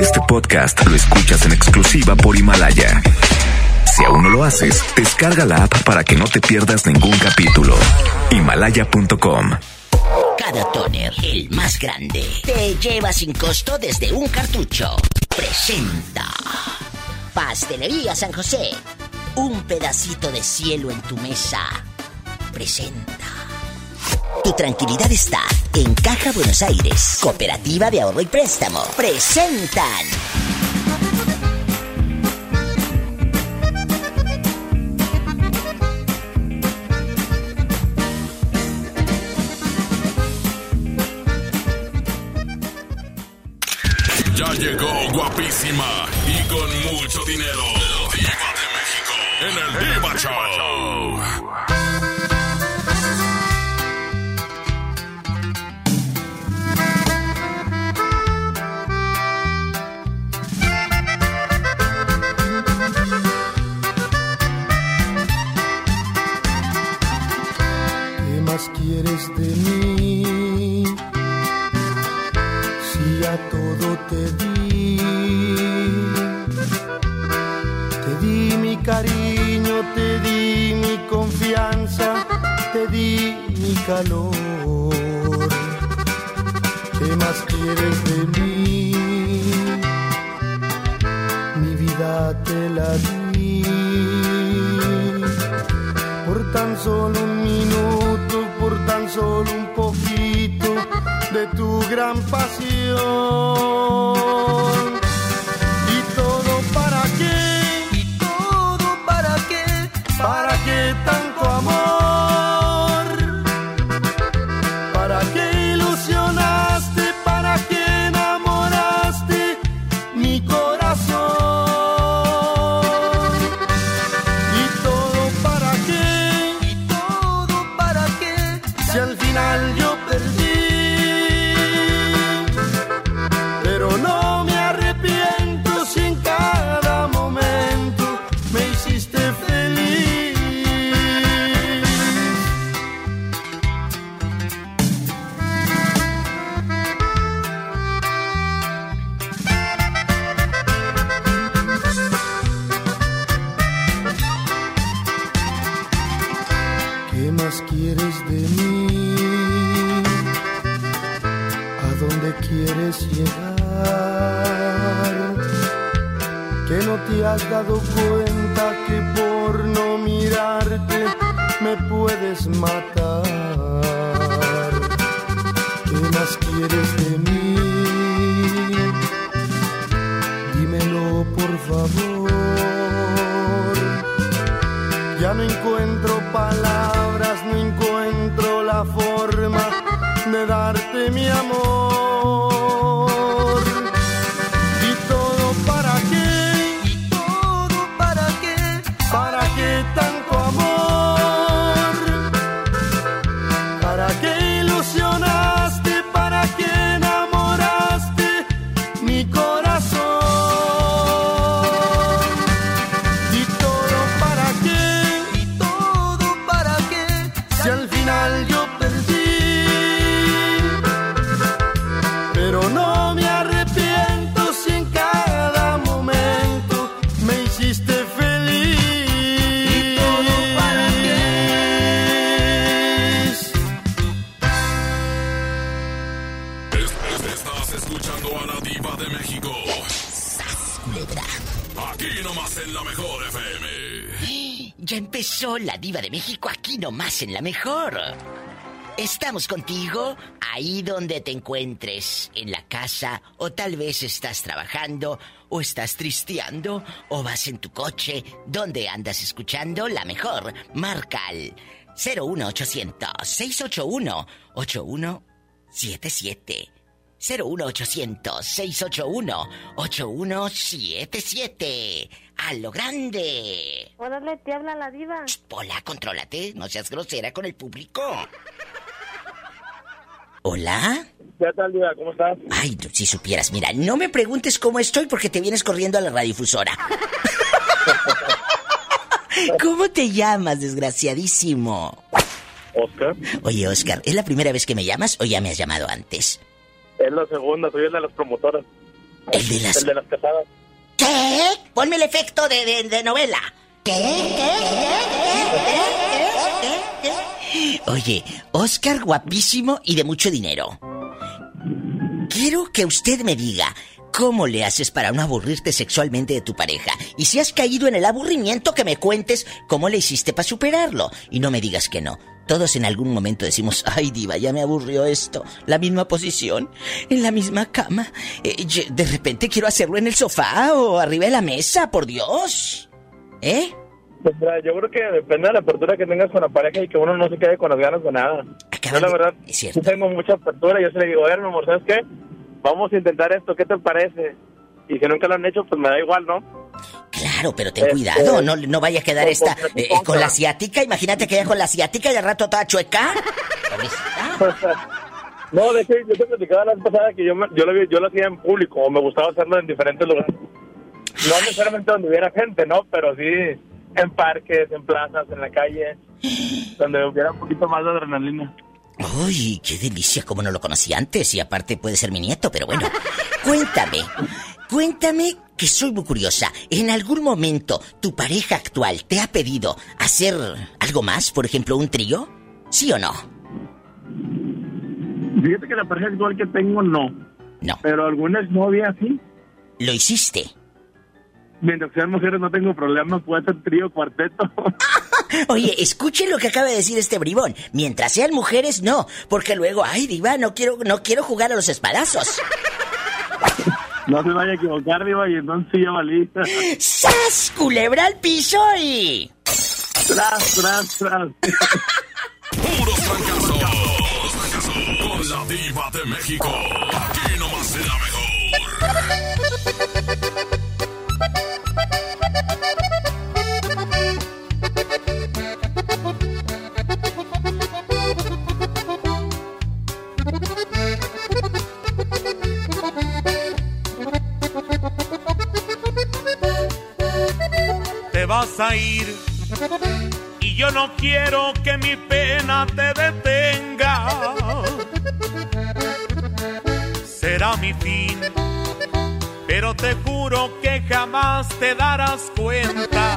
Este podcast lo escuchas en exclusiva por Himalaya. Si aún no lo haces, descarga la app para que no te pierdas ningún capítulo. Himalaya.com Cada toner, el más grande, te lleva sin costo desde un cartucho. Presenta. Pastelería San José. Un pedacito de cielo en tu mesa. Presenta. Tu tranquilidad está en Caja Buenos Aires, Cooperativa de Ahorro y Préstamo. Presentan. Ya llegó guapísima y con mucho dinero. Diva de México. En el Diva Show. Te di mi confianza, te di mi calor. ¿Qué más quieres de mí? Mi vida te la di por tan solo un minuto, por tan solo un poquito de tu gran pasión. ¿Para La diva de México aquí nomás en la mejor. Estamos contigo ahí donde te encuentres, en la casa, o tal vez estás trabajando, o estás tristeando, o vas en tu coche, donde andas escuchando la mejor. Marca al 01800-681-8177. 01800-681-8177. ¡A lo grande! Órale, te habla la diva. Hola, contrólate, no seas grosera con el público. ¿Hola? ¿Qué tal, Diva? ¿Cómo estás? Ay, tú, si supieras, mira, no me preguntes cómo estoy porque te vienes corriendo a la radiodifusora. ¿Cómo te llamas, desgraciadísimo? Oscar. Oye, Oscar, ¿es la primera vez que me llamas o ya me has llamado antes? Es la segunda, soy el de las promotoras. El de las... El de las casadas. ¿Qué? Ponme el efecto de, de, de novela. ¿Qué? ¿Qué? ¿Qué? ¿Qué? ¿Qué? Oye, Oscar guapísimo y de mucho dinero. Quiero que usted me diga, ¿cómo le haces para no aburrirte sexualmente de tu pareja? Y si has caído en el aburrimiento, que me cuentes cómo le hiciste para superarlo. Y no me digas que no. Todos en algún momento decimos, ay diva, ya me aburrió esto. La misma posición, en la misma cama. Eh, de repente quiero hacerlo en el sofá o arriba de la mesa, por Dios. ¿Eh? Pues mira, yo creo que depende de la apertura que tengas con la pareja y que uno no se quede con las ganas de nada. Acaban Yo la de- verdad, es sí tengo mucha apertura. Yo se le digo, a ver, mi amor, ¿sabes qué? Vamos a intentar esto, ¿qué te parece? Y si nunca lo han hecho, pues me da igual, ¿no? Claro, pero ten Este, cuidado, no, no vaya a quedar esta con- eh, con la asiática. Imagínate que ya con la asiática y al rato toda chueca. No, de hecho, yo te platicaba la vez pasada que yo, yo, lo, yo lo hacía en público, o me gustaba hacerlo en diferentes lugares. No necesariamente donde hubiera gente, ¿no? Pero sí en parques, en plazas, en la calle, donde hubiera un poquito más de adrenalina. Uy, qué delicia, como no lo conocí antes y aparte puede ser mi nieto, pero bueno. Cuéntame, cuéntame que soy muy curiosa. ¿En algún momento tu pareja actual te ha pedido hacer algo más, por ejemplo, un trío? ¿Sí o no? Fíjate que la pareja actual que tengo, no. No, Pero algunas novias sí. lo hiciste. Mientras sean mujeres no tengo problema, puede ser trío, cuarteto. Oye, escuchen lo que acaba de decir este bribón. Mientras sean mujeres, no, porque luego, ay, diva, no quiero, no quiero jugar a los espadazos. no se vaya a equivocar, Diva, y entonces ya valí. ¡Sas! Culebra al piso y. tras, tras, tras. Puros fracasos. Con la diva de México. Vas a ir y yo no quiero que mi pena te detenga. Será mi fin, pero te juro que jamás te darás cuenta.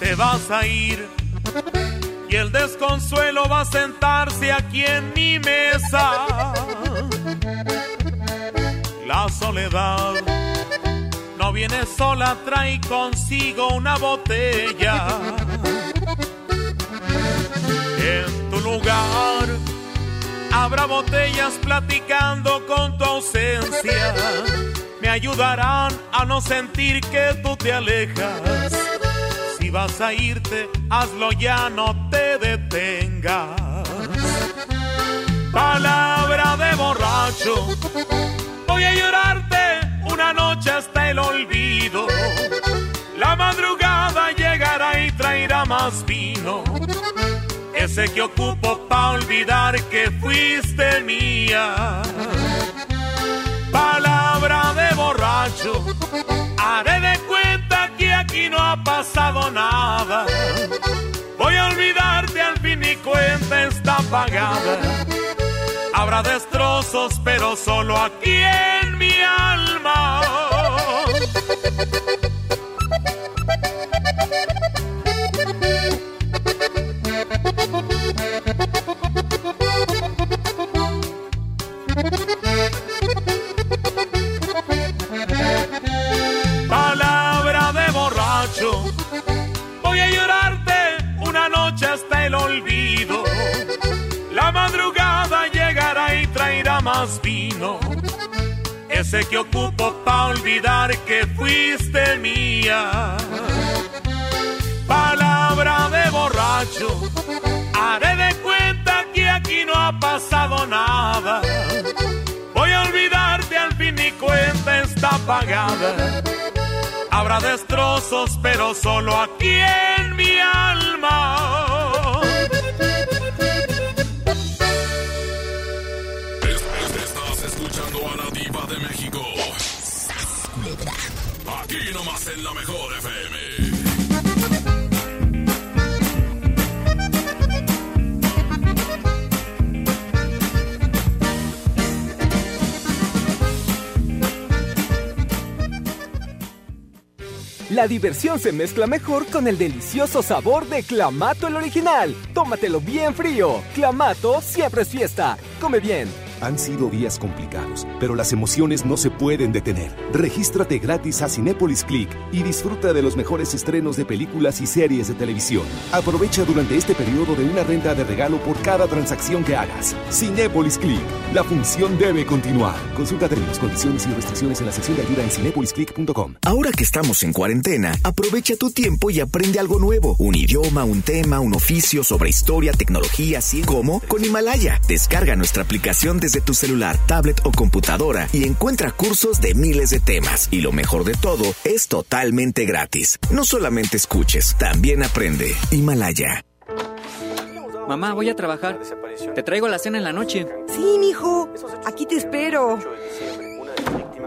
Te vas a ir y el desconsuelo va a sentarse aquí en mi mesa. La soledad no viene sola, trae consigo una botella. En tu lugar habrá botellas platicando con tu ausencia. Me ayudarán a no sentir que tú te alejas. Si vas a irte, hazlo ya, no te detengas. Palabra de borracho Voy a llorarte una noche hasta el olvido. La madrugada llegará y traerá más vino. Ese que ocupo pa' olvidar que fuiste mía. Palabra de borracho. Haré de cuenta que aquí no ha pasado nada. Voy a olvidarte al fin y cuenta está pagada. Habrá destrozos, pero solo aquí en mi alma. Palabra de borracho. Voy a llorarte una noche hasta el olvido. La madrugada vino. Ese que ocupo pa' olvidar que fuiste mía. Palabra de borracho. Haré de cuenta que aquí no ha pasado nada. Voy a olvidarte al fin y cuenta está pagada. Habrá destrozos, pero solo aquí en mi alma. Aquí nomás en la mejor FM. La diversión se mezcla mejor con el delicioso sabor de Clamato el original. Tómatelo bien frío. Clamato siempre es fiesta. Come bien. Han sido días complicados, pero las emociones no se pueden detener. Regístrate gratis a Cinépolis Click y disfruta de los mejores estrenos de películas y series de televisión. Aprovecha durante este periodo de una renta de regalo por cada transacción que hagas. Cinépolis Click. La función debe continuar. Consulta términos, condiciones y restricciones en la sección de ayuda en cinepolisclick.com. Ahora que estamos en cuarentena, aprovecha tu tiempo y aprende algo nuevo. Un idioma, un tema, un oficio sobre historia, tecnología, así como con Himalaya. Descarga nuestra aplicación de de tu celular, tablet o computadora y encuentra cursos de miles de temas. Y lo mejor de todo, es totalmente gratis. No solamente escuches, también aprende. Himalaya. Mamá, voy a trabajar. Te traigo la cena en la noche. Sí, mijo. Aquí te espero.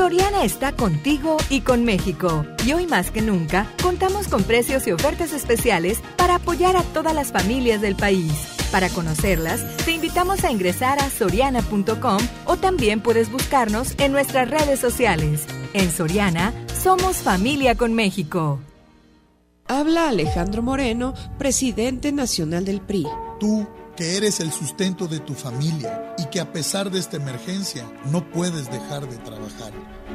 Soriana está contigo y con México. Y hoy más que nunca, contamos con precios y ofertas especiales para apoyar a todas las familias del país. Para conocerlas, te invitamos a ingresar a soriana.com o también puedes buscarnos en nuestras redes sociales. En Soriana, somos familia con México. Habla Alejandro Moreno, presidente nacional del PRI. Tú que eres el sustento de tu familia y que a pesar de esta emergencia no puedes dejar de trabajar.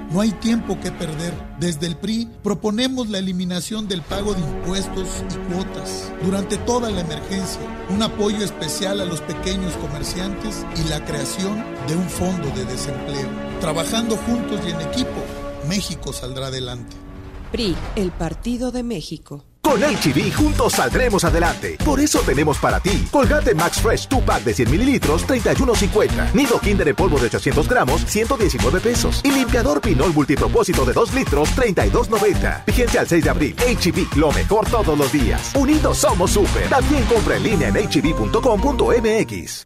No hay tiempo que perder. Desde el PRI proponemos la eliminación del pago de impuestos y cuotas durante toda la emergencia, un apoyo especial a los pequeños comerciantes y la creación de un fondo de desempleo. Trabajando juntos y en equipo, México saldrá adelante. PRI, el Partido de México. Con HB juntos saldremos adelante. Por eso tenemos para ti Colgate Max Fresh 2 pack de 100 mililitros, 31.50. Nido Kinder en polvo de 800 gramos, 119 pesos. Y limpiador Pinol multipropósito de 2 litros, 32.90. Vigencia al 6 de abril. HB, lo mejor todos los días. Unidos somos súper. También compra en línea en hb.com.mx.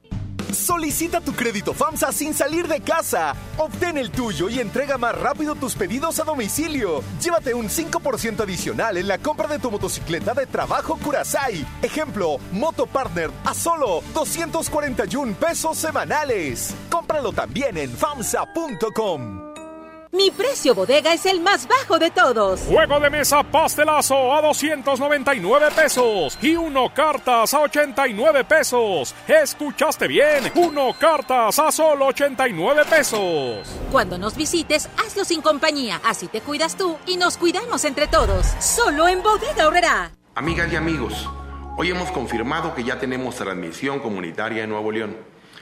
Solicita tu crédito FAMSA sin salir de casa. Obtén el tuyo y entrega más rápido tus pedidos a domicilio. Llévate un 5% adicional en la compra de tu motocicleta de trabajo Curasai. Ejemplo, Moto Partner a solo 241 pesos semanales. Cómpralo también en FAMSA.com. Mi precio bodega es el más bajo de todos. Juego de mesa pastelazo a 299 pesos y uno cartas a 89 pesos. ¿Escuchaste bien? Uno cartas a solo 89 pesos. Cuando nos visites, hazlo sin compañía. Así te cuidas tú y nos cuidamos entre todos. Solo en Bodega Horrera. Amigas y amigos, hoy hemos confirmado que ya tenemos transmisión comunitaria en Nuevo León.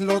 Lo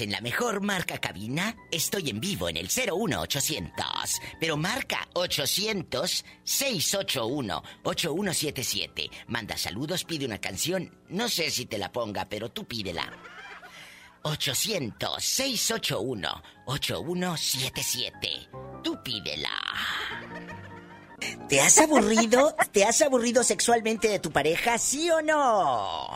En la mejor marca cabina, estoy en vivo en el 01800. Pero marca 800-681-8177. Manda saludos, pide una canción. No sé si te la ponga, pero tú pídela. 800-681-8177. Tú pídela. ¿Te has aburrido? ¿Te has aburrido sexualmente de tu pareja, sí o no?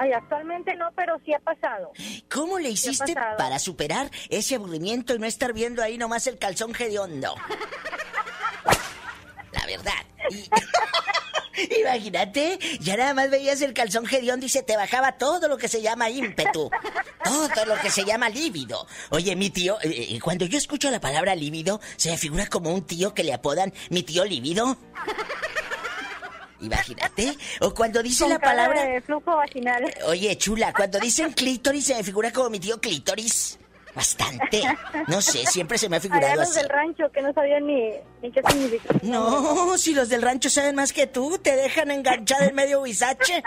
Ay, actualmente no, pero sí ha pasado. ¿Cómo le hiciste para superar ese aburrimiento y no estar viendo ahí nomás el calzón hediondo? La verdad. Y- Imagínate, ya nada más veías el calzón hediondo y se te bajaba todo lo que se llama ímpetu. Todo lo que se llama lívido. Oye, mi tío, eh, eh, cuando yo escucho la palabra lívido, se me figura como un tío que le apodan mi tío lívido. Imagínate. O cuando dice Con la palabra... de flujo vaginal. Oye, chula, cuando dicen clítoris se me figura como mi tío clítoris. Bastante. No sé, siempre se me ha Allá figurado los así. del rancho que no sabían ni, ni qué significa. No, si los del rancho saben más que tú, te dejan enganchada en medio huizache.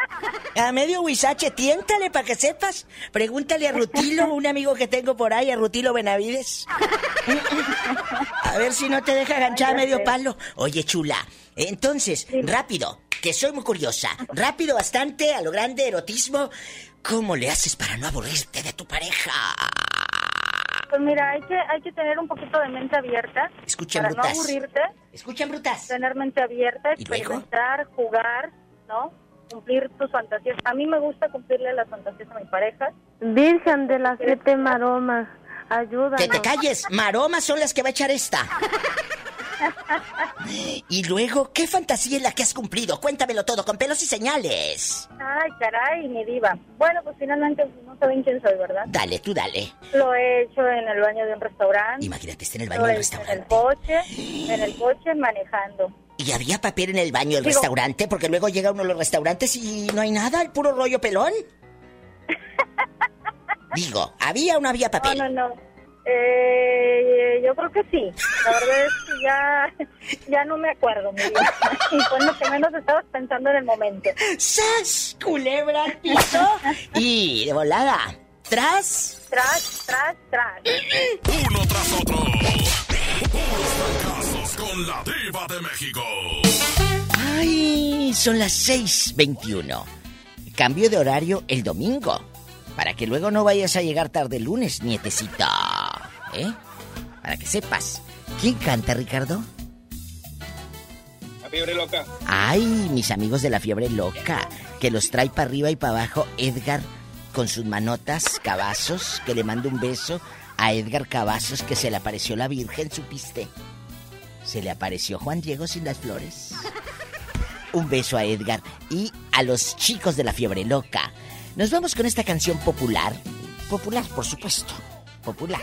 A medio huizache, tiéntale para que sepas. Pregúntale a Rutilo, un amigo que tengo por ahí, a Rutilo Benavides. A ver si no te deja enganchada a medio palo. Oye, chula, entonces, rápido, que soy muy curiosa. Rápido, bastante, a lo grande, erotismo. ¿Cómo le haces para no aburrirte de tu pareja? Pues mira, hay que, hay que tener un poquito de mente abierta. Escuchen, para brutas. no aburrirte. Escuchen, brutas. Tener mente abierta, ¿Y luego? experimentar, jugar, ¿no? Cumplir tus fantasías. A mí me gusta cumplirle las fantasías a mi pareja. Virgen de las siete maromas, ayúdanos. Que te calles, maromas son las que va a echar esta. Y luego, ¿qué fantasía es la que has cumplido? Cuéntamelo todo, con pelos y señales. Ay, caray, mi diva. Bueno, pues finalmente no saben quién soy, ¿verdad? Dale, tú dale. Lo he hecho en el baño de un restaurante. Imagínate, está en el baño del restaurante. En el coche, en el coche manejando. ¿Y había papel en el baño del Digo- restaurante? Porque luego llega uno a los restaurantes y no hay nada, el puro rollo pelón. Digo, ¿había o no había papel? No, no, no. Eh, yo creo que sí. La verdad es que ya, ya no me acuerdo, mi vida. Y fue lo que menos estabas pensando en el momento. ¡Sas! Culebra piso. Y de volada. Tras. Tras, tras, tras. Uno tras otro. Puros fracasos con la diva de México. Ay, son las 6.21. Cambio de horario el domingo. Para que luego no vayas a llegar tarde el lunes, nietecita. ¿Eh? Para que sepas. ¿Quién canta, Ricardo? La fiebre loca. Ay, mis amigos de la fiebre loca. Que los trae para arriba y para abajo Edgar con sus manotas, Cavazos. Que le mando un beso a Edgar Cavazos que se le apareció la Virgen, supiste. Se le apareció Juan Diego sin las flores. Un beso a Edgar y a los chicos de la fiebre loca. Nos vamos con esta canción popular. Popular, por supuesto. Popular.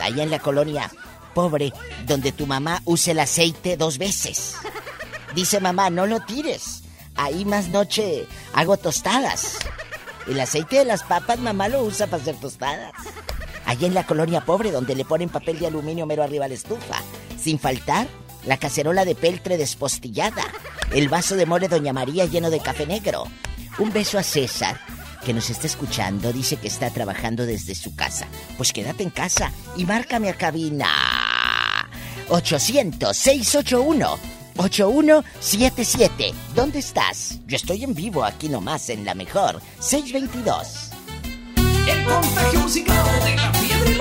Allá en la colonia pobre, donde tu mamá usa el aceite dos veces. Dice mamá, no lo tires. Ahí más noche hago tostadas. El aceite de las papas mamá lo usa para hacer tostadas. Allá en la colonia pobre, donde le ponen papel de aluminio mero arriba a la estufa. Sin faltar, la cacerola de peltre despostillada. El vaso de mole Doña María lleno de café negro. Un beso a César, que nos está escuchando. Dice que está trabajando desde su casa. Pues quédate en casa y márcame a cabina. 800-681-8177. ¿Dónde estás? Yo estoy en vivo aquí nomás en la mejor. 622. El contagio musical de la fiebre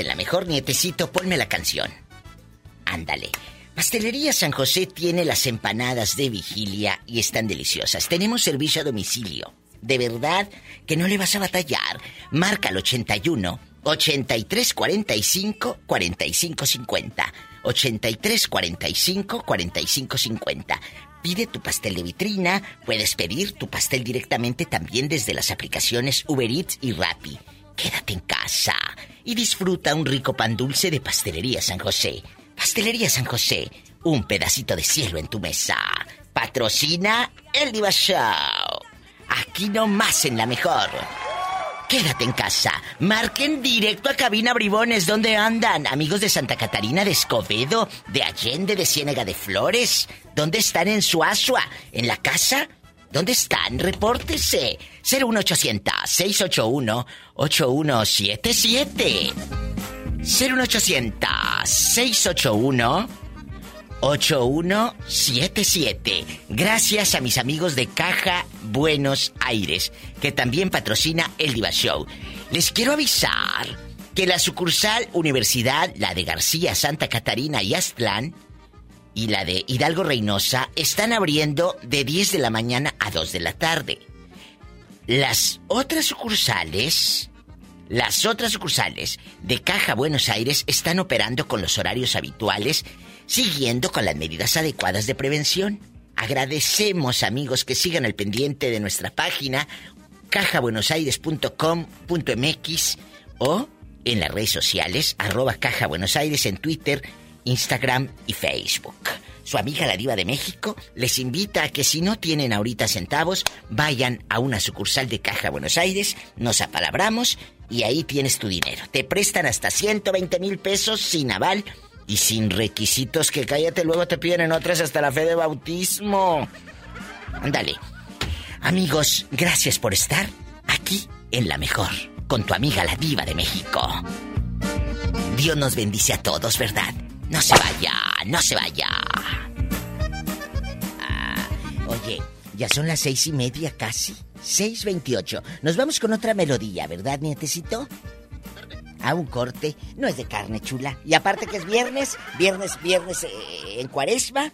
en la mejor. Nietecito, ponme la canción. Ándale. Pastelería San José tiene las empanadas de vigilia y están deliciosas. Tenemos servicio a domicilio. De verdad que no le vas a batallar. Marca al 81 83 45 45 50. 83 45 45 50. Pide tu pastel de vitrina, puedes pedir tu pastel directamente también desde las aplicaciones Uber Eats y Rappi. quédate en casa y disfruta un rico pan dulce de Pastelería San José. Pastelería San José, un pedacito de cielo en tu mesa. Patrocina el Diva Show. Aquí nomás en la mejor. Quédate en casa. Marquen directo a Cabina Bribones. ¿Dónde andan? Amigos de Santa Catarina, de Escobedo, de Allende, de Ciénega de Flores. ¿Dónde están en Suazua? ¿En la casa? ¿Dónde están? Repórtese. 01800-681-8177. 01800-681-8177. Gracias a mis amigos de Caja Buenos Aires, que también patrocina el Diva Show. Les quiero avisar que la sucursal Universidad, la de García, Santa Catarina y Aztlán, y la de Hidalgo Reynosa están abriendo de 10 de la mañana a 2 de la tarde. Las otras sucursales, las otras sucursales de Caja Buenos Aires están operando con los horarios habituales, siguiendo con las medidas adecuadas de prevención. Agradecemos amigos que sigan al pendiente de nuestra página cajabuenosaires.com.mx o en las redes sociales arroba Caja Buenos Aires en Twitter, Instagram y Facebook. Su amiga la diva de México les invita a que si no tienen ahorita centavos, vayan a una sucursal de Caja Buenos Aires, nos apalabramos y ahí tienes tu dinero. Te prestan hasta 120 mil pesos sin aval y sin requisitos que cállate luego te piden en otras hasta la fe de bautismo. Ándale. Amigos, gracias por estar aquí en la mejor con tu amiga la diva de México. Dios nos bendice a todos, ¿verdad? No se vaya, no se vaya. Ah, oye, ya son las seis y media casi. Seis veintiocho. Nos vamos con otra melodía, ¿verdad, nietecito? A un corte. No es de carne chula. Y aparte que es viernes, viernes, viernes eh, en cuaresma.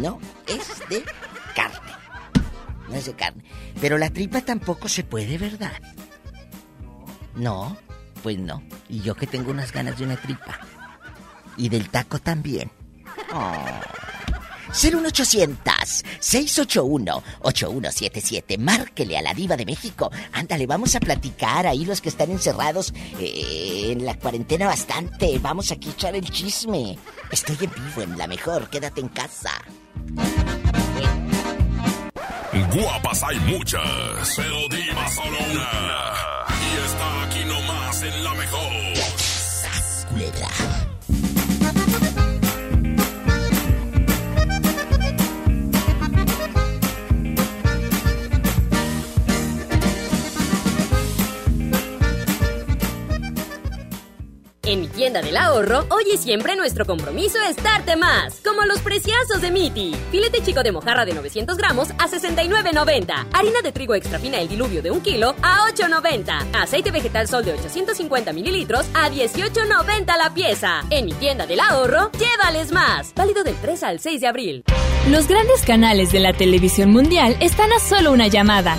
No es de carne. No es de carne. Pero la tripa tampoco se puede, ¿verdad? No, pues no. Y yo que tengo unas ganas de una tripa. Y del taco también. Oh. 01800-681-8177. Márquele a la diva de México. Ándale, vamos a platicar ahí los que están encerrados eh, en la cuarentena bastante. Vamos a echar el chisme. Estoy en vivo en la mejor. Quédate en casa. Guapas hay muchas, pero diva solo una. Y está aquí nomás en la mejor. En mi tienda del ahorro, hoy y siempre nuestro compromiso es darte más. Como los preciazos de Miti. Filete chico de mojarra de 900 gramos a 69.90. Harina de trigo extra fina el diluvio de 1 kilo a 8.90. Aceite vegetal sol de 850 mililitros a 18.90 la pieza. En mi tienda del ahorro, llévales más. Válido del 3 al 6 de abril. Los grandes canales de la televisión mundial están a solo una llamada.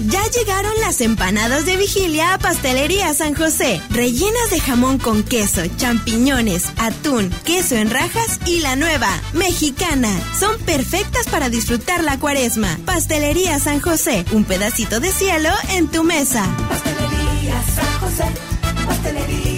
Ya llegaron las empanadas de vigilia a Pastelería San José, rellenas de jamón con queso, champiñones, atún, queso en rajas y la nueva, mexicana. Son perfectas para disfrutar la cuaresma. Pastelería San José, un pedacito de cielo en tu mesa. Pastelería San José, Pastelería.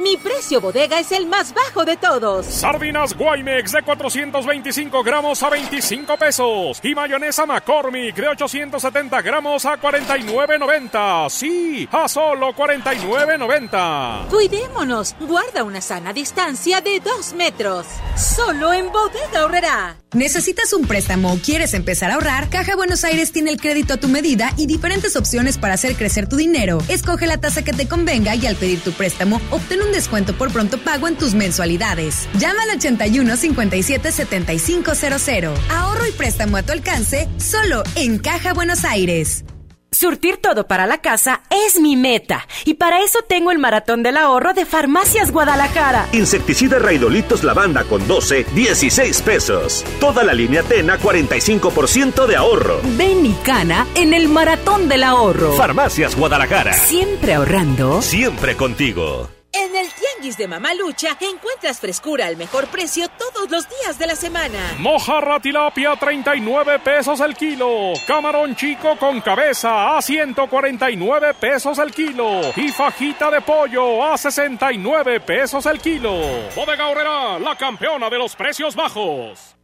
Mi precio bodega es el más bajo de todos. Sardinas Guaymex de 425 gramos a 25 pesos. Y mayonesa McCormick de 870 gramos a 49.90. Sí, a solo 49.90. Cuidémonos. Guarda una sana distancia de 2 metros. Solo en bodega ahorrará. ¿Necesitas un préstamo o quieres empezar a ahorrar? Caja Buenos Aires tiene el crédito a tu medida y diferentes opciones para hacer crecer tu dinero. Escoge la tasa que te convenga y al pedir tu préstamo, obtén un descuento por pronto pago en tus mensualidades. Llama al 81 57 7500. Ahorro y préstamo a tu alcance solo en Caja Buenos Aires. Surtir todo para la casa es mi meta y para eso tengo el maratón del ahorro de Farmacias Guadalajara. Insecticida Raidolitos Lavanda con 12, 16 pesos. Toda la línea Tena, 45% de ahorro. Ven y cana en el maratón del ahorro. Farmacias Guadalajara. Siempre ahorrando. Siempre contigo. En el Tianguis de Mamalucha encuentras frescura al mejor precio todos los días de la semana. Mojarra tilapia 39 pesos el kilo. Camarón chico con cabeza a 149 pesos el kilo. Y fajita de pollo a 69 pesos el kilo. Bodega Horrera, la campeona de los precios bajos.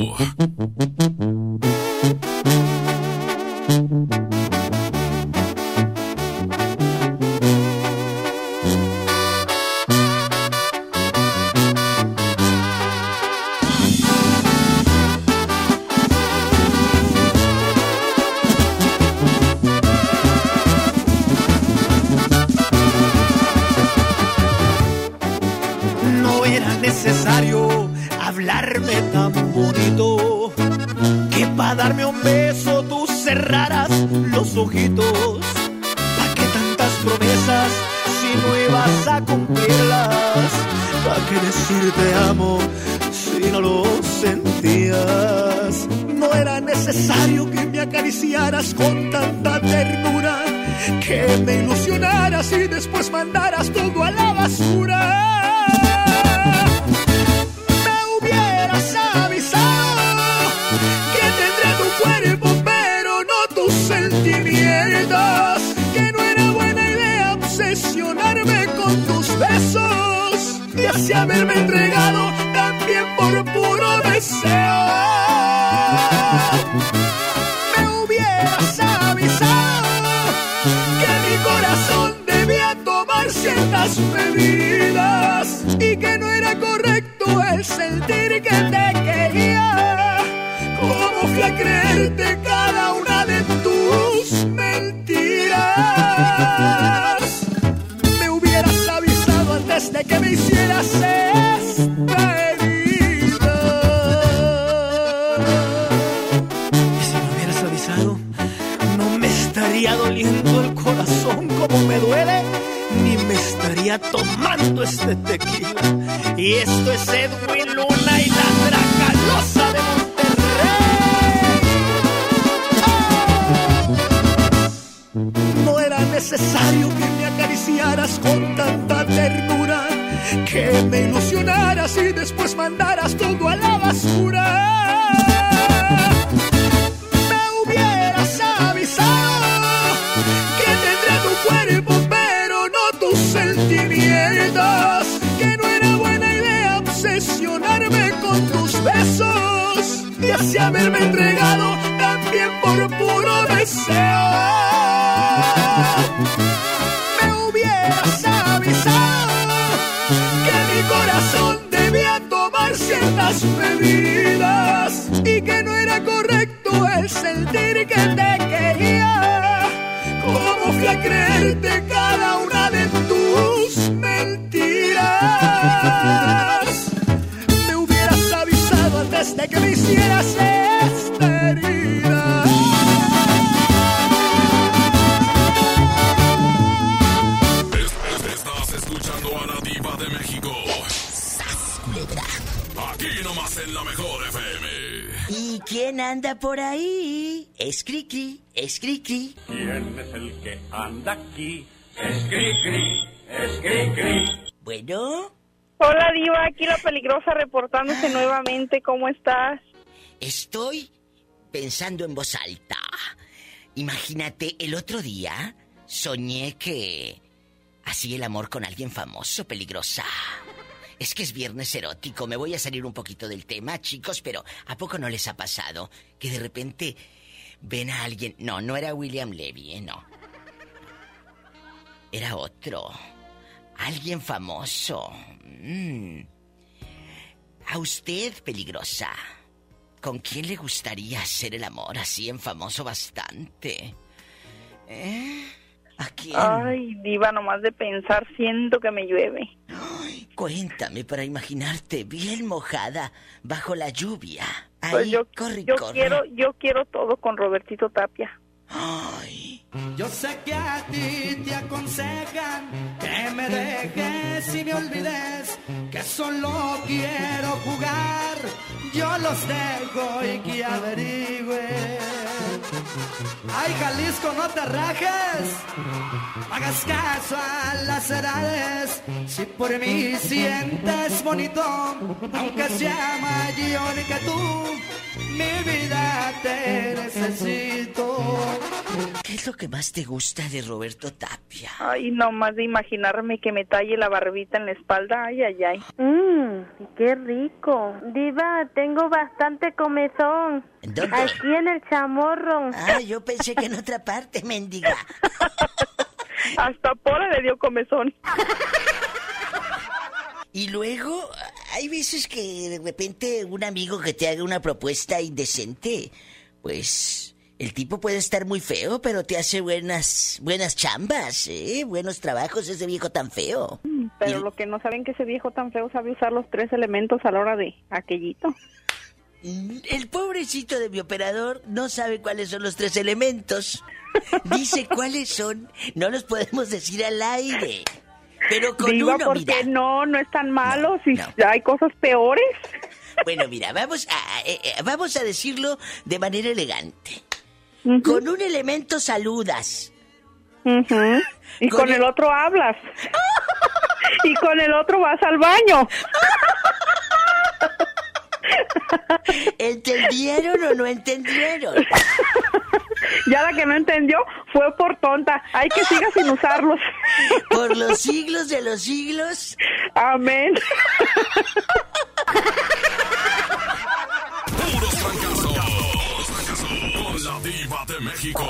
México. Tomando este tequila. Y esto es Edwin Luna y la Dracalosa de Monterrey. No era necesario que me acariciaras con tanta ternura, que me ilusionaras y después mandaras haberme entregado también por puro deseo. Anda aquí? Es Cricri, es Cricri. Bueno, Hola Diva, aquí la peligrosa reportándose nuevamente. ¿Cómo estás? estoy pensando en voz alta. Imagínate, el otro día soñé que hacía el amor con alguien famoso, peligrosa. Es que es viernes erótico, me voy a salir un poquito del tema, chicos, pero ¿a poco no les ha pasado que de repente ven a alguien? No, no era William Levy, ¿eh? No. Era otro. Alguien famoso. Mm. A usted, peligrosa. ¿Con quién le gustaría hacer el amor así en famoso bastante? ¿Eh? ¿A quién? Ay, Diva, nomás de pensar siento que me llueve. Cuéntame para imaginarte bien mojada bajo la lluvia. Ahí, Pues yo, corre, yo corre. quiero, yo quiero todo con Robertito Tapia. Yo sé que a ti te aconsejan que me dejes y me olvides, que solo quiero jugar. Yo los dejo y que averigüen. Ay, Jalisco, no te rajes. Hagas caso a las edades. Si por mí sientes bonito, aunque sea mayor que tú, mi vida te necesito. ¿Qué es lo que más te gusta de Roberto Tapia? Ay, nomás de imaginarme que me talle la barbita en la espalda. Ay, ay, ay. Mmm, qué rico. Diva, tengo bastante comezón. ¿Dónde? Aquí en el chamorro. Ah, yo pensé que en otra parte, mendiga. Hasta Pola le dio comezón. Y luego, hay veces que de repente un amigo que te haga una propuesta indecente, pues el tipo puede estar muy feo, pero te hace buenas, buenas chambas, ¿eh? Buenos trabajos ese viejo tan feo. Pero lo que no saben que ese viejo tan feo sabe usar los tres elementos a la hora de aquellito. El pobrecito de mi operador no sabe cuáles son los tres elementos. Dice cuáles son, no los podemos decir al aire. Pero con Diva, uno, porque mira. no, no es tan malo si hay cosas peores. Bueno, mira, vamos a, eh, eh, vamos a decirlo de manera elegante. Con un elemento saludas. Y Con con, el- el... otro hablas. y con el otro vas al baño. ¿Entendieron o no entendieron? Ya la que no entendió fue por tonta. Hay que siga sin usarlos. Por los siglos de los siglos. Amén. Diva de México.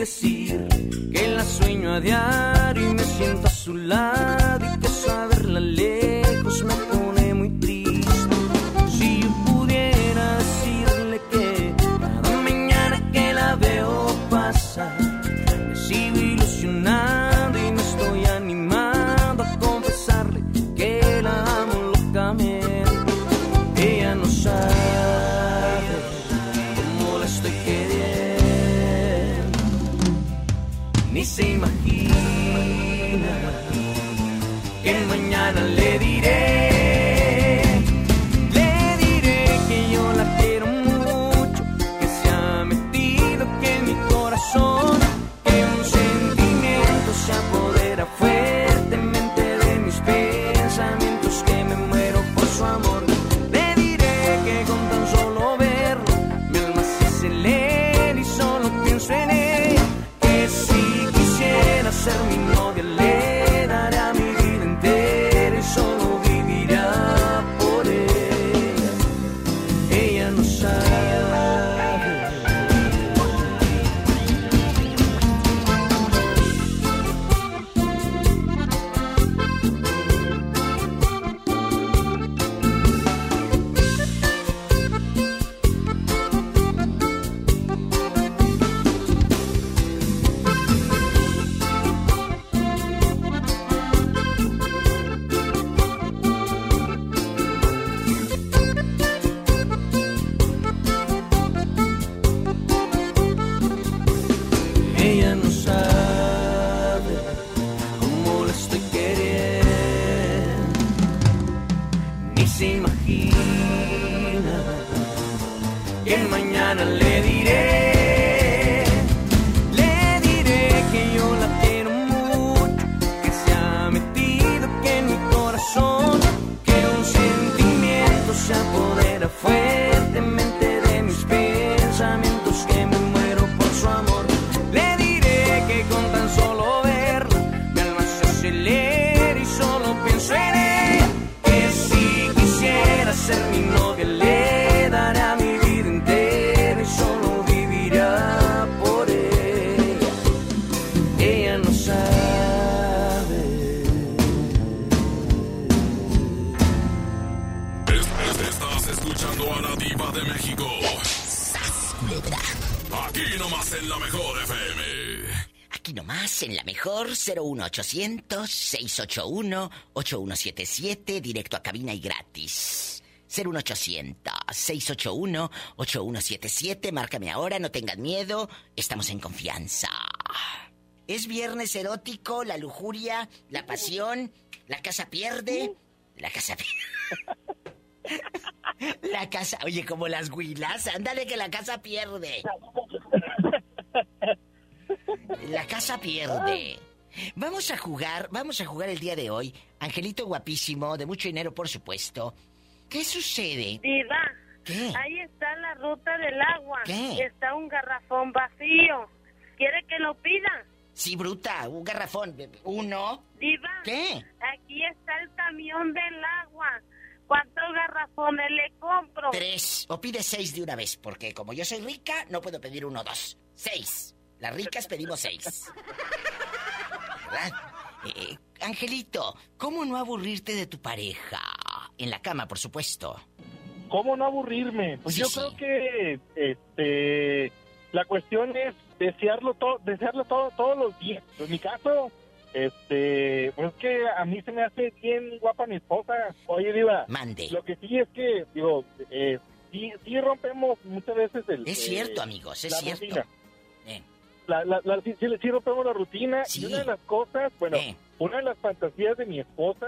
Decir que la sueño a diario y me siento a su lado y que saberla ser mi novia, le dará mi vida entera y solo vivirá por ella. Ella no sabe. Es- Estás escuchando a la diva de México. Aquí nomás en la mejor FM. Aquí nomás, en la mejor, 01800-681-8177, directo a cabina y gratis. 01800-681-8177, márcame ahora, no tengan miedo, estamos en confianza. Es viernes erótico, la lujuria, la pasión, la casa pierde, la casa pierde. La casa, oye, como las huilas, ándale que la casa pierde. La casa pierde. Vamos a jugar, vamos a jugar el día de hoy. Angelito guapísimo, de mucho dinero, por supuesto. ¿Qué sucede? Diva, ¿Qué? ahí está la ruta del agua. ¿Qué? Está un garrafón vacío. ¿Quiere que lo pida? Sí, bruta, un garrafón. Uno. Diva. ¿Qué? Aquí está el camión del agua. ¿Cuántos garrafones le compro? Tres. O pide seis de una vez, porque como yo soy rica, no puedo pedir uno o dos. Seis. Las ricas pedimos seis. ¿Verdad? Eh, eh, Angelito, ¿cómo no aburrirte de tu pareja? En la cama, por supuesto. ¿Cómo no aburrirme? Pues yo creo que este la cuestión es desearlo todo, desearlo todo todos los días. En mi caso, este, pues es que a mí se me hace bien guapa mi esposa. Oye, Diva. Mande. Lo que sí es que, digo, eh, sí, sí rompemos muchas veces el... Es eh, cierto, amigos, es la cierto. Eh. La, la, la- sí, sí, sí rompemos la rutina y una de las cosas, bueno, Eh. una de las fantasías de mi esposa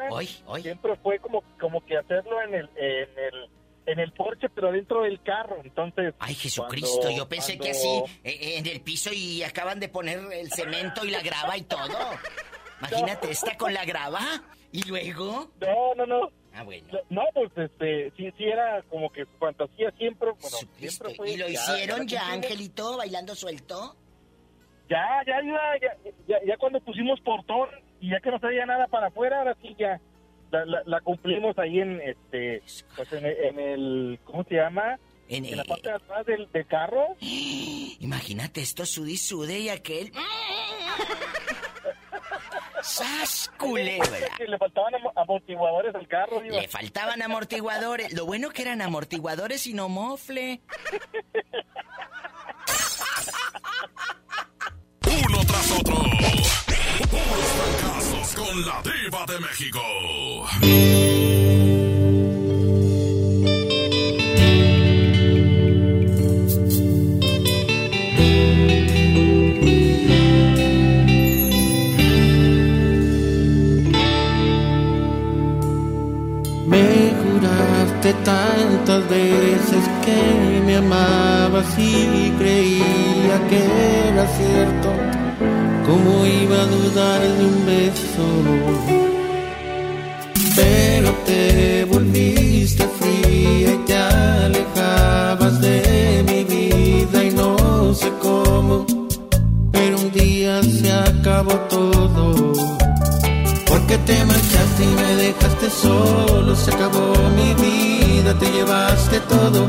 siempre fue como, como que hacerlo en el, en el, en el porche, pero dentro del carro. Entonces, Ay, Jesucristo, cuando- yo pensé cuando- que así, eh, en el piso y acaban de poner el cemento y la grava y todo. Imagínate, está con la grava y luego... No, no, no. Ah, bueno. No, pues este, sí, sí era como que su fantasía siempre, bueno, siempre fue... ¿Y lo hicieron ya. Angelito, bailando suelto? Ya, ya, ya, ya, ya, ya cuando pusimos portón y ya que no salía nada para afuera, ahora sí ya la, la- la cumplimos ahí en este, pues en el, en el- ¿cómo se llama? En, la parte de atrás del, del carro. Imagínate esto, sude y sude y aquel... ¡Sas, culebra! Le faltaban amo- amortiguadores al carro, digo. Le faltaban amortiguadores. Lo bueno que eran amortiguadores y no mofle. Uno tras otro. Puros fracasos con la diva de México. Tantas veces que me amabas y creía que era cierto. ¿Cómo iba a dudar de un beso? Pero te volviste fría y te alejabas de mi vida y no sé cómo. Pero un día se acabó todo. Porque te marchaste y me dejaste solo, se acabó mi vida, te llevaste todo,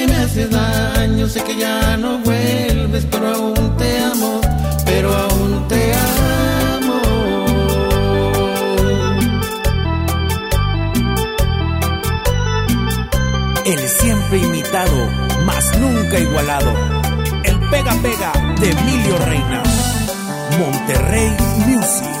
me hace daño, sé que ya no vuelves, pero aún te amo, pero aún te amo. El siempre imitado, más nunca igual. igualado. El pega pega de Emilio Reina. Monterrey Music.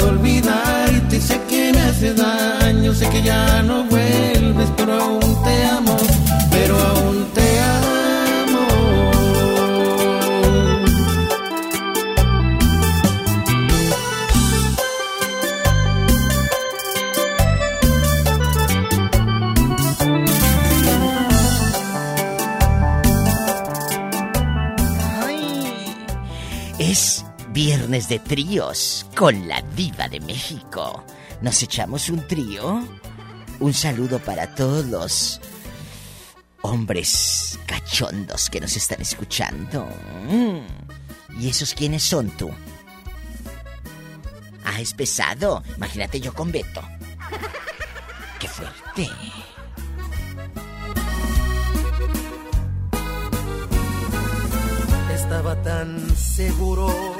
Puedo olvidarte sé que me hace daño, sé que ya no vuelves, pero aún te amo, pero aún te amo. Es viernes de tríos con la diva de México. ¿Nos echamos un trío? Un saludo para todos los hombres cachondos que nos están escuchando. ¿Y esos quiénes son tú? Ah, es pesado. Imagínate yo con Beto. ¡Qué fuerte! Estaba tan seguro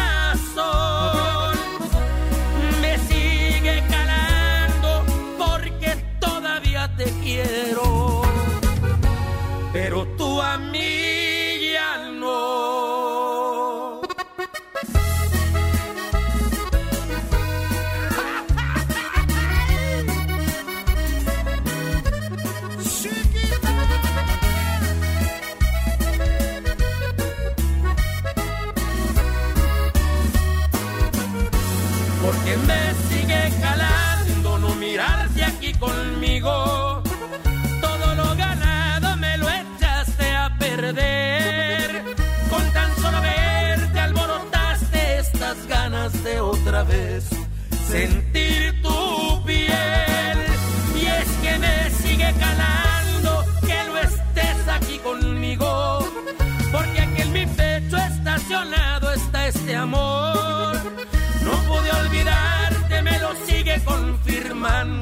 Confirmando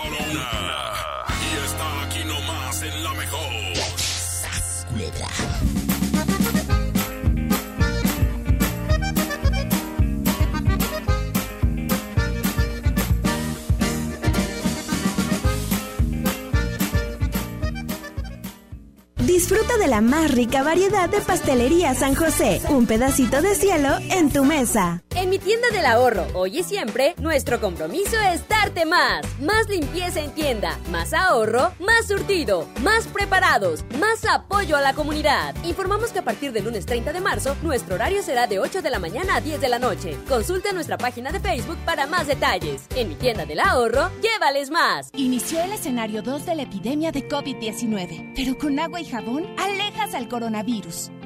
Y está aquí nomás en la mejor. Disfruta de la más rica variedad de pastelería San José. Un pedacito de cielo en tu mesa. Tienda del ahorro, hoy y siempre, nuestro compromiso es darte más. Más limpieza en tienda, más ahorro, más surtido, más preparados, más apoyo a la comunidad. Informamos que a partir del lunes 30 de marzo, nuestro horario será de 8 de la mañana a 10 de la noche. Consulta nuestra página de Facebook para más detalles. En mi tienda del ahorro, llévales más. Inició el escenario 2 de la epidemia de COVID-19, pero con agua y jabón alejas al coronavirus.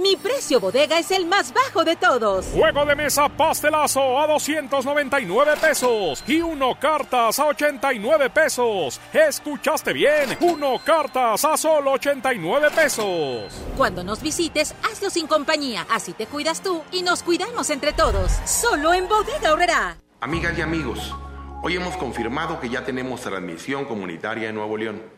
Mi precio bodega es el más bajo de todos. Juego de mesa pastelazo a 299 pesos y uno cartas a 89 pesos. ¿Escuchaste bien? Uno cartas a solo 89 pesos. Cuando nos visites, hazlo sin compañía. Así te cuidas tú y nos cuidamos entre todos. Solo en Bodega Horrera. Amigas y amigos, hoy hemos confirmado que ya tenemos transmisión comunitaria en Nuevo León.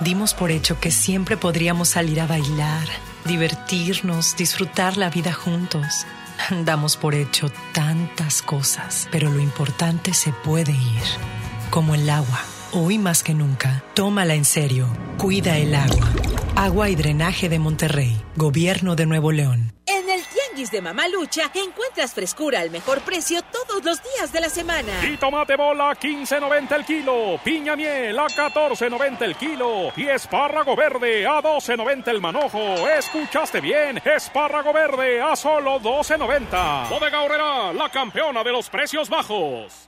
Dimos por hecho que siempre podríamos salir a bailar, divertirnos, disfrutar la vida juntos. Damos por hecho tantas cosas, pero lo importante se puede ir, como el agua. Hoy más que nunca, tómala en serio. Cuida el agua. Agua y drenaje de Monterrey. Gobierno de Nuevo León. Tianguis de Mamalucha encuentras frescura al mejor precio todos los días de la semana. Y tomate bola 15.90 el kilo, piña miel a 14.90 el kilo y espárrago verde a 12.90 el manojo. ¿Escuchaste bien? Espárrago verde a solo 12.90. Bodega Horrera, la campeona de los precios bajos.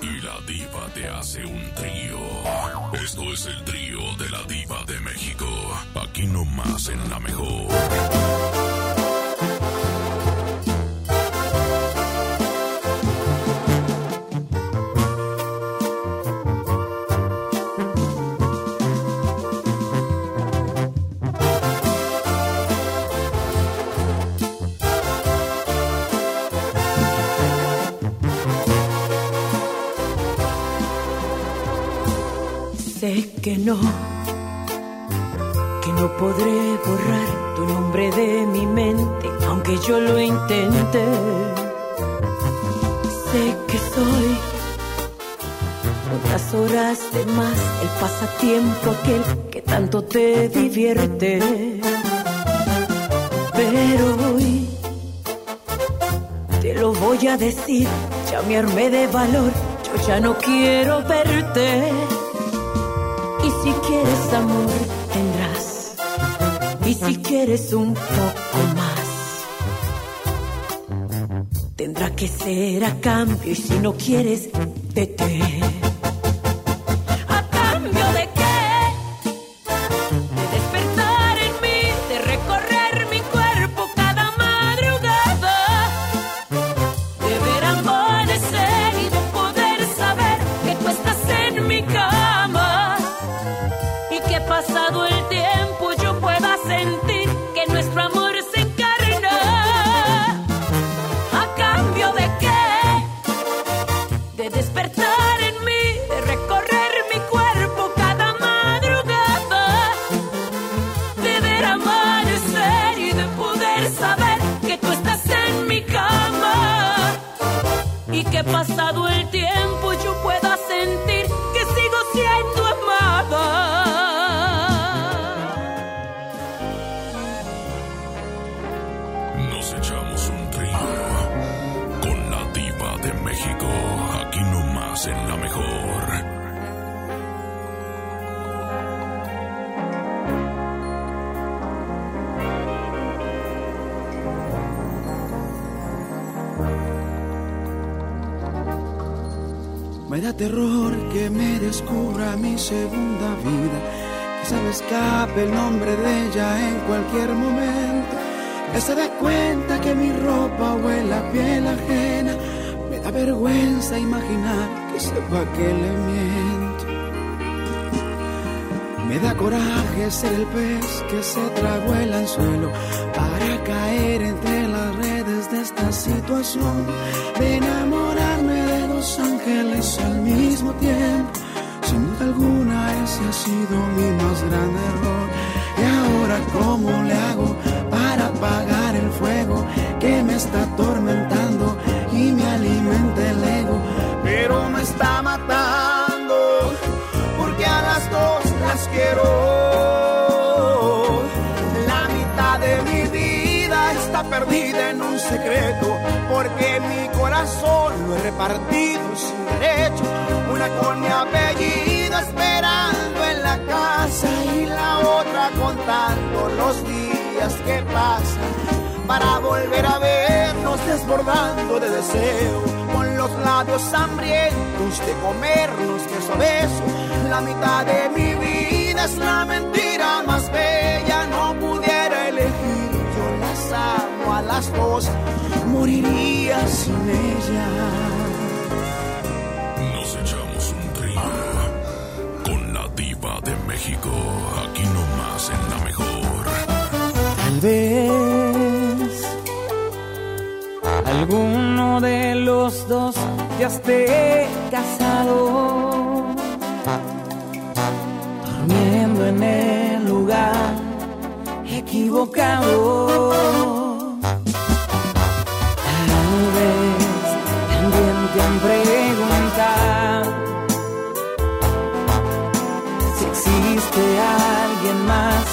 Y la diva te hace un trío. Esto es el trío de la diva de México. Aquí nomás en la mejor. Que no, que no podré borrar tu nombre de mi mente, aunque yo lo intente. Sé que soy otras horas de más, el pasatiempo aquel que tanto te divierte. Pero hoy te lo voy a decir, ya me armé de valor, yo ya no quiero verte. Si quieres un poco más, tendrá que ser a cambio. Y si no quieres, que pasado descubra mi segunda vida, que se me escape el nombre de ella en cualquier momento, que se dé cuenta que mi ropa huele a piel ajena, me da vergüenza imaginar que sepa que le miento. Me da coraje ser el pez que se tragó el anzuelo para caer entre las redes de esta situación, de enamorarme de dos ángeles al mismo tiempo. Alguna ese ha sido mi más grande error. Y ahora cómo le hago para apagar el fuego que me está atormentando y me alimenta el ego, pero me está matando porque a las dos las quiero. La mitad de mi vida está perdida en un secreto, porque mi corazón lo he repartido sin derecho. Una con mi apellido esperando en la casa y la otra contando los días que pasan para volver a vernos desbordando de deseo, con los labios hambrientos de comernos beso a beso. La mitad de mi vida es la mentira más bella, no pudiera elegir, yo las amo a las dos, moriría sin ella. México, aquí nomás en la mejor. Tal vez alguno de los dos ya esté casado, durmiendo en el lugar equivocado. Tal vez también te más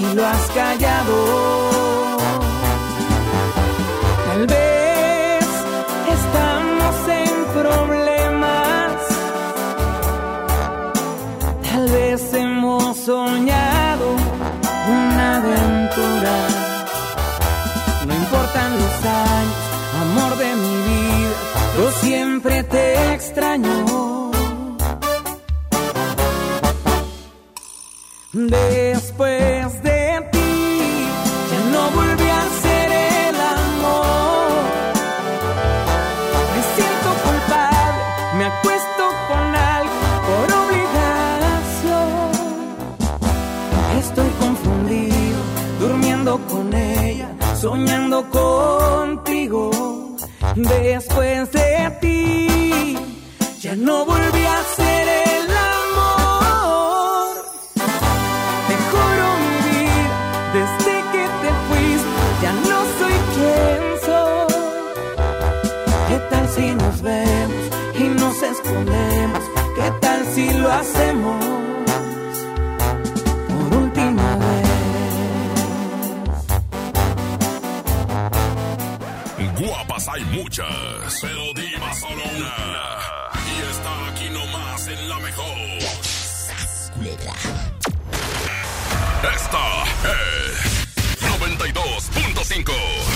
y lo has callado. Tal vez estamos en problemas, tal vez hemos soñado una aventura. No importan los años, amor de mi vida, yo siempre te extraño. Después de ti, ya no volví a ser el amor. Me siento culpable, me acuesto con alguien por obligación. Estoy confundido, durmiendo con ella, soñando contigo. Después de ti, ya no volví a ser el hacemos por última vez? Guapas hay muchas, pero diva solo una. Y está aquí nomás en la mejor. Esta es 92.5.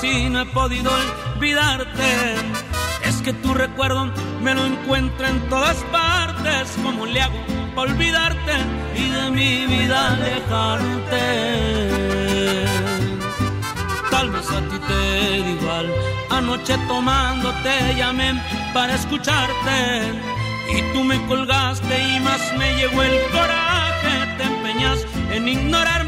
Si no he podido olvidarte. Es que tu recuerdo me lo encuentro en todas partes. ¿Cómo le hago pa' olvidarte y de mi vida alejarte? Tal vez a ti te igual. Anoche tomando te llamé para escucharte. Y tú me colgaste y más me llegó el coraje. Te empeñas en ignorarme,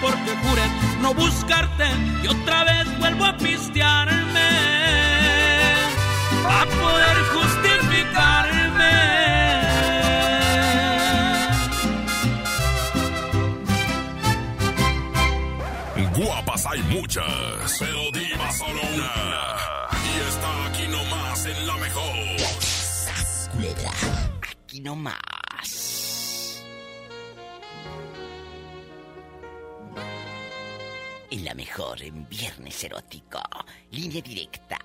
porque juré no buscarte y otra vez vuelvo a pistearme a poder justificarme. Guapas hay muchas, pero diva solo una. Y está aquí nomás en la mejor. Aquí nomás. En la mejor, en Viernes Erótico. Línea directa.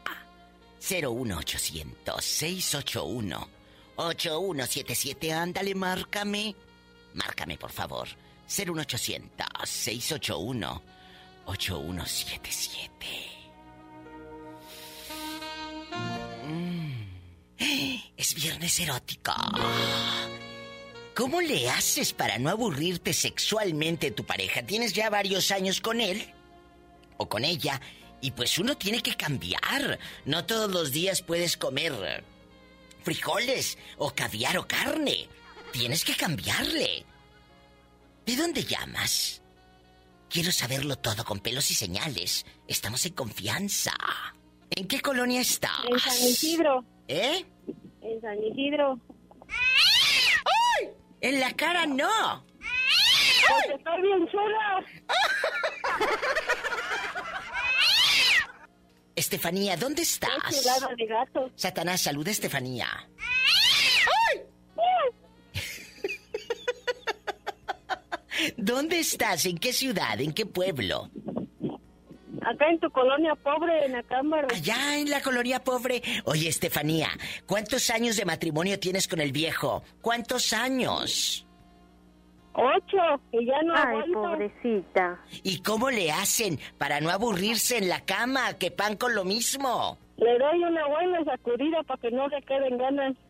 01800 681 8177. Ándale, márcame. Márcame, por favor. 01800 681 8177. Mm. Es viernes erótico. ¿Cómo le haces para no aburrirte sexualmente de tu pareja? ¿Tienes ya varios años con él? ¿O con ella? Y pues uno tiene que cambiar. No todos los días puedes comer frijoles o caviar o carne. Tienes que cambiarle. ¿De dónde llamas? Quiero saberlo todo con pelos y señales. Estamos en confianza. ¿En qué colonia estás? En San Isidro. ¿Eh? En San Isidro. En la cara no. Porque estoy bien sola. Estefanía, ¿dónde Es estás? ciudad de gatos. Satanás, saluda a Estefanía. ¿Dónde estás? ¿En qué ciudad? ¿En qué pueblo? Acá en tu colonia pobre, en Acámbaro. Allá en la colonia pobre. Oye, Estefanía, ¿cuántos años de matrimonio tienes con el viejo? ¿Cuántos años? Ocho, y ya no Ay, aguanto. pobrecita. ¿Y cómo le hacen para no aburrirse en la cama? Que pan con lo mismo. Le doy una buena sacudida para que no le queden ganas.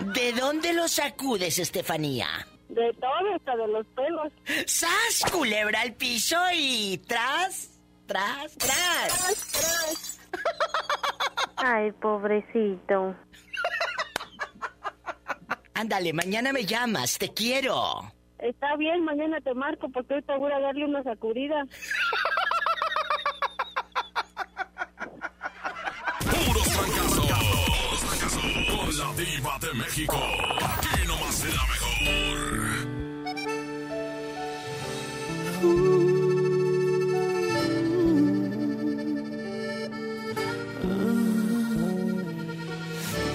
¿De dónde lo sacudes, Estefanía? De todo, hasta de los pelos. ¡Sas! Culebra al piso y tras, tras, tras. Ay, pobrecito. Ándale, mañana me llamas, te quiero. Está bien, mañana te marco porque ahorita voy a darle una sacudida. Puros fracasos. Con la diva de México. Aquí nomás la mejor.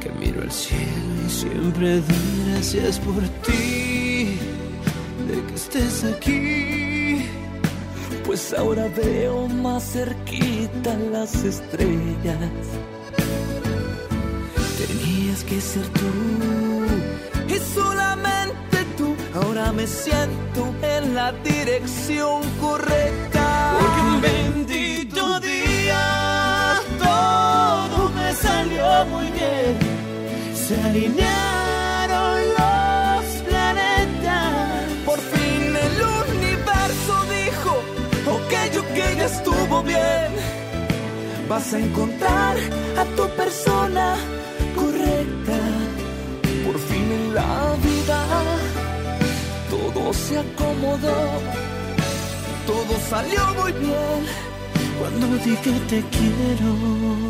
Que miro al cielo y siempre doy gracias por ti, de que estés aquí. Pues ahora veo más cerquita las estrellas. Tenías que ser tú y solamente tú. Ahora me siento en la dirección correcta. Porque bendito me salió muy bien. Se alinearon los planetas. Por fin el universo dijo, ok, ok, ya estuvo bien. Vas a encontrar a tu persona correcta. Por fin en la vida todo se acomodó. Todo salió muy bien cuando dije te quiero.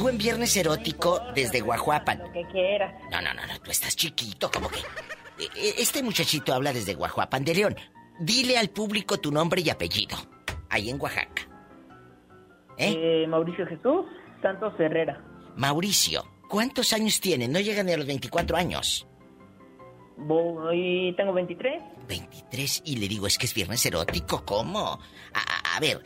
Tú en Viernes Erótico desde Guajuapan. Lo que quieras. No, no, no, no, tú estás chiquito, como que. Eh, eh, Este muchachito habla desde Guajuapan de León. Dile al público tu nombre y apellido. Ahí en Oaxaca. ¿Eh? Mauricio Jesús Santos Herrera. Mauricio, ¿cuántos años tienes? No llegan ni a los 24 años. Voy, tengo 23. 23 y le digo, es que es viernes erótico, ¿cómo? A, a ver,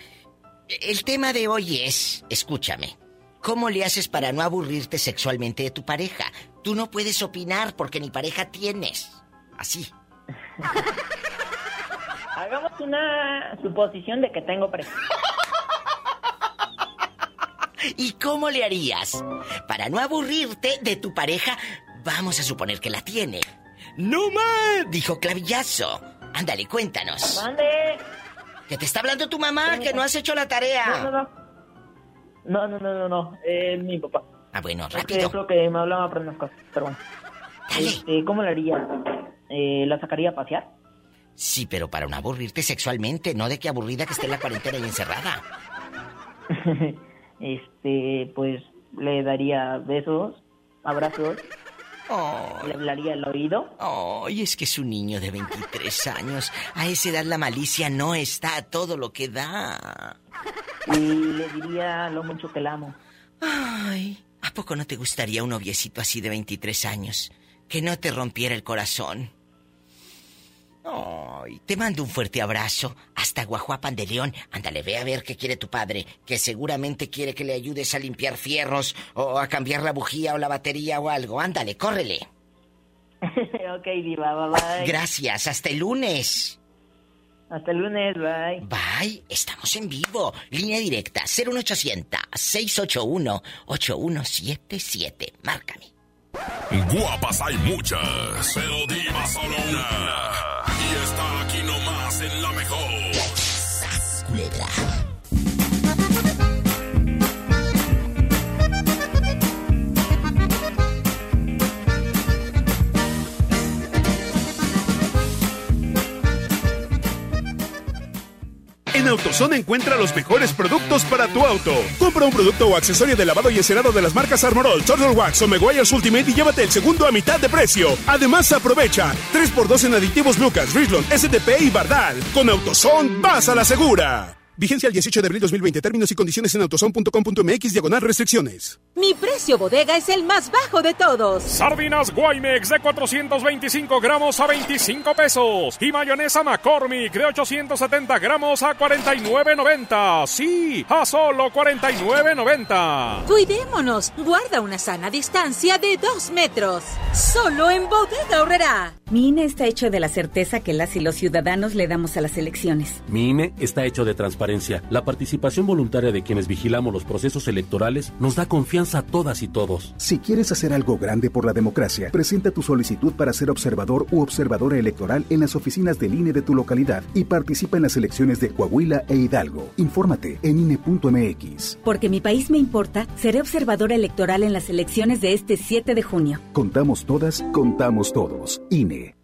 el tema de hoy es, escúchame, ¿cómo le haces para no aburrirte sexualmente de tu pareja? Tú no puedes opinar porque ni pareja tienes. Así. Hagamos una suposición de que tengo pareja. ¿Y cómo le harías? Para no aburrirte de tu pareja, vamos a suponer que la tiene. ¡No más! Dijo Clavillazo. Ándale, cuéntanos. ¿Dónde? Que te está hablando tu mamá, que no has hecho la tarea. No, no, no. No, no, no, no, no. Es mi papá. Ah, bueno, Es que rápido. Yo creo que me hablaba para unas cosas, pero bueno. Este, ¿Cómo le haría? Eh, ¿La sacaría a pasear? Sí, pero para no aburrirte sexualmente, no de que aburrida que esté en la cuarentena y encerrada. este, pues le daría besos, abrazos. Le hablaría al oído. Ay, es que es un niño de 23 años. A esa edad la malicia no está a todo lo que da. Y le diría lo mucho que la amo. Ay, ¿a poco no te gustaría un noviecito así de 23 años? Que no te rompiera el corazón. Ay, te mando un fuerte abrazo hasta Guajuapan de León. Ándale, ve a ver qué quiere tu padre, que seguramente quiere que le ayudes a limpiar fierros o a cambiar la bujía o la batería o algo. Ándale, córrele. ok, diva, bye bye. Gracias, hasta el lunes. Hasta el lunes, bye. Bye, estamos en vivo. Línea directa 01800-681-8177. Márcame. Guapas hay muchas, pero diva solo una. Y está aquí nomás en la mejor. Culebra. En AutoZone encuentra los mejores productos para tu auto. Compra un producto o accesorio de lavado y encerado de las marcas Armorol, Turtle Wax o Meguiar's Ultimate y llévate el segundo a mitad de precio. Además, aprovecha 3x2 en aditivos Lucas, Richland, STP y Bardal. Con AutoZone, vas a la segura. Vigencia el 18 de abril 2020. Términos y condiciones en autozone.com.mx diagonal restricciones. Mi precio bodega es el más bajo de todos. Sardinas Guaymex de 425 gramos a 25 pesos. Y mayonesa McCormick de 870 gramos a 49.90. Sí, a solo 49.90. Cuidémonos. Guarda una sana distancia de dos metros. Solo en bodega horrera. Mi INE está hecho de la certeza que las y los ciudadanos le damos a las elecciones. Mi INE está hecho de transparencia. La participación voluntaria de quienes vigilamos los procesos electorales nos da confianza a todas y todos. Si quieres hacer algo grande por la democracia, presenta tu solicitud para ser observador u observadora electoral en las oficinas del INE de tu localidad y participa en las elecciones de Coahuila e Hidalgo. Infórmate en INE.mx. Porque mi país me importa, seré observadora electoral en las elecciones de este 7 de junio. Contamos todas, contamos todos. INE.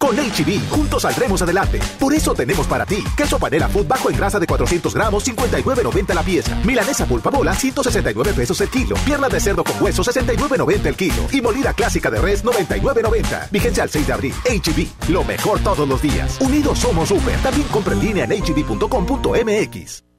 Con HB, juntos saldremos adelante. Por eso tenemos para ti queso panela food bajo en grasa de 400 gramos, 59.90 la pieza. Milanesa pulpa bola, 169 pesos el kilo. Pierna de cerdo con hueso, 69.90 el kilo. Y molida clásica de res, 99.90. Vigencia al 6 de abril. HB, lo mejor todos los días. Unidos somos super. También compra en línea en hb.com.mx.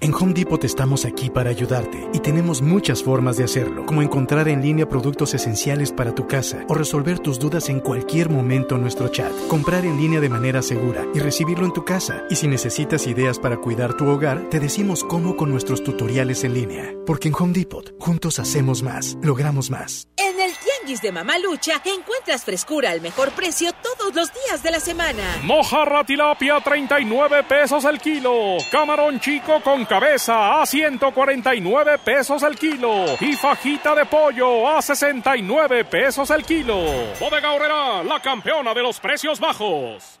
En Home Depot estamos aquí para ayudarte y tenemos muchas formas de hacerlo, como encontrar en línea productos esenciales para tu casa o resolver tus dudas en cualquier momento en nuestro chat comprar en línea de manera segura y recibirlo en tu casa. Y si necesitas ideas para cuidar tu hogar, te decimos cómo con nuestros tutoriales en línea. Porque en Home Depot, juntos hacemos más, logramos más. Tianguis de Mamalucha encuentras frescura al mejor precio todos los días de la semana. Mojarra tilapia 39 pesos el kilo. Camarón chico con cabeza a 149 pesos el kilo. Y fajita de pollo a 69 pesos el kilo. Bodega Horrera, la campeona de los precios bajos.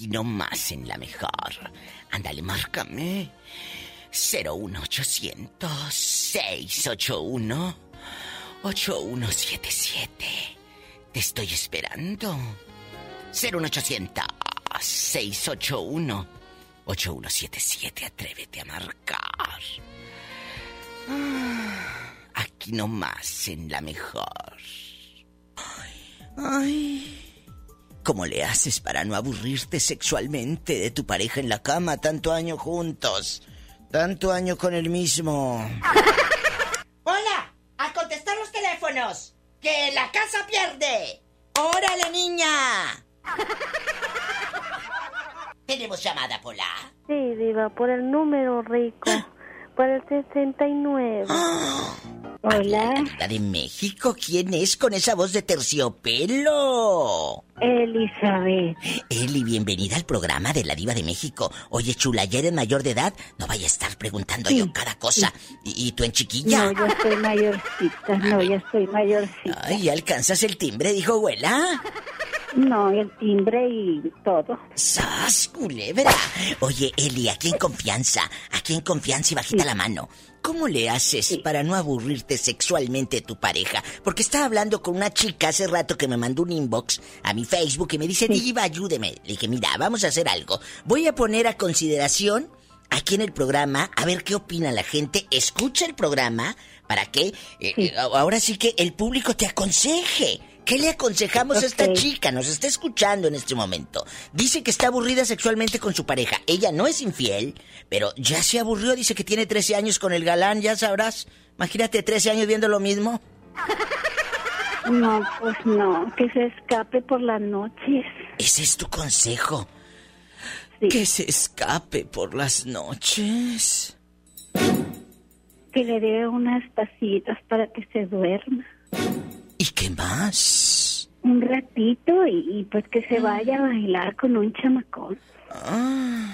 Aquí nomás en la mejor. Ándale, márcame. 01800 681 8177. Te estoy esperando. 01800 681 8177. Atrévete a marcar. Ah, Aquí nomás en la mejor. Ay. ¿Cómo le haces para no aburrirte sexualmente de tu pareja en la cama tanto año juntos? Tanto año con el mismo. ¡Hola! ¡A contestar los teléfonos! ¡Que la casa pierde! ¡Órale, niña! Tenemos llamada, Pola. Sí, diva, por el número rico. Por el 69. Hola. La de México, ¿quién es con esa voz de terciopelo? Elizabeth. Eli, bienvenida al programa de la Diva de México. Oye, chula, ¿ya eres mayor de edad? No vaya a estar preguntando yo cada cosa. ¿Y, y tú en chiquilla? No, ya estoy mayorcita. No, ya estoy mayorcita. Ay, ¿alcanzas el timbre? Dijo abuela. No, el timbre y todo. ¡Sas, culebra! Oye, Eli, aquí en confianza, aquí en confianza y bajita la mano. ¿Cómo le haces para no aburrirte sexualmente tu pareja? Porque estaba hablando con una chica hace rato que me mandó un inbox a mi Facebook y me dice, Diva, ayúdeme. Le dije, mira, vamos a hacer algo. Voy a poner a consideración aquí en el programa, a ver qué opina la gente. Escucha el programa para que eh, eh, ahora sí que el público te aconseje. ¿Qué le aconsejamos a esta chica? Nos está escuchando en este momento. Dice que está aburrida sexualmente con su pareja. Ella no es infiel, pero ya se aburrió. Dice que tiene 13 años con el galán, ya sabrás. Imagínate 13 años viendo lo mismo. No, pues no, que se escape por las noches. Ese es tu consejo. Que se escape por las noches. Que le dé unas pasitas para que se duerma. ¿Y qué más? Un ratito y, y pues que se vaya a bailar con un chamacón. Ah,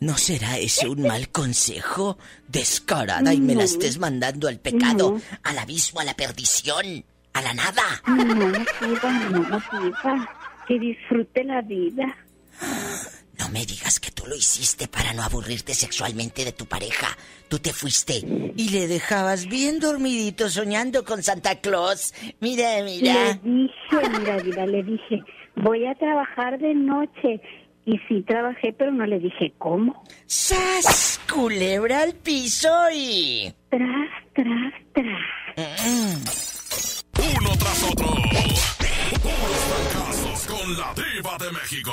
¿No será ese un mal consejo? Descarada y me la No. estés mandando al pecado, No. al abismo, a la perdición, a la nada. No, diva, no, diva. Que disfrute la vida. No me digas que tú lo hiciste para no aburrirte sexualmente de tu pareja. Tú te fuiste y le dejabas bien dormidito soñando con Santa Claus. Mira, mira. Le dije, mira, mira, le dije, voy a trabajar de noche. Y sí trabajé, pero no le dije cómo. ¡Sas! Culebra al piso y... Tras, tras, tras. Uno tras otro. Puros fracasos con la diva de México.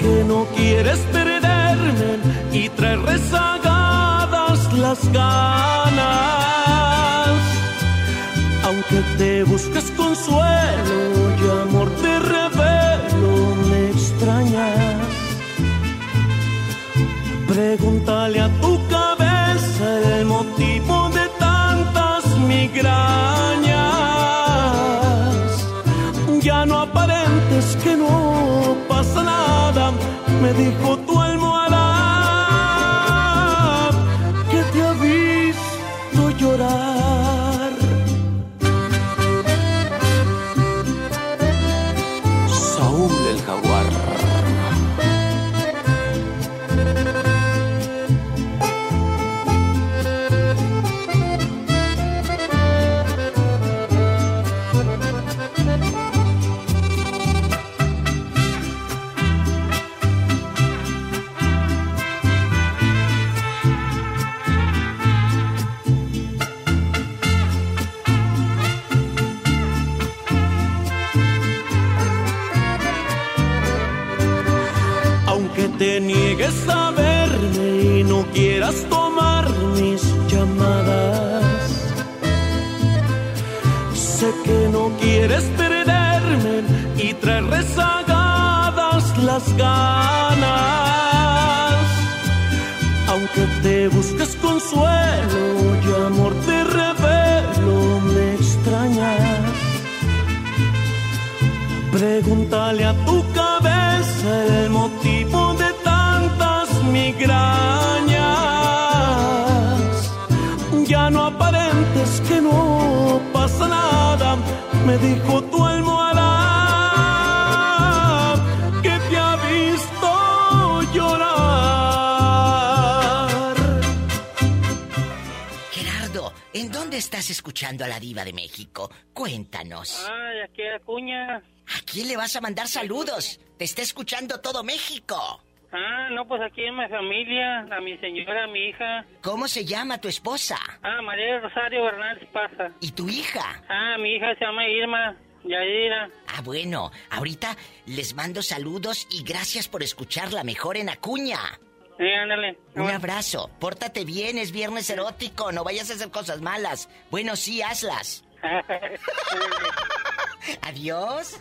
Que no quieres perderme y traer rezagadas las ganas. Aunque te busques consuelo y amor te revelo, me extrañas. Pregúntale a tu dijo tu dijo tu almohada que te ha visto llorar. Gerardo, ¿en dónde estás escuchando a la diva de México? Cuéntanos. Ay, aquí Acuña. ¿A quién le vas a mandar saludos? Te está escuchando todo México. Ah, no, pues aquí en mi familia, a mi señora, a mi hija. ¿Cómo se llama tu esposa? Ah, María Rosario Hernández Pasa. ¿Y tu hija? Ah, mi hija se llama Irma Yaira. Ah, bueno, ahorita les mando saludos y gracias por escucharla mejor en Acuña. Sí, ándale. Un abrazo. Pórtate bien, es viernes erótico, no vayas a hacer cosas malas. Bueno, sí, hazlas. Adiós.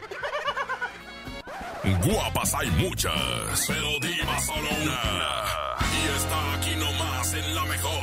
Guapas hay muchas, pero diva solo una. Y está aquí nomás en la mejor.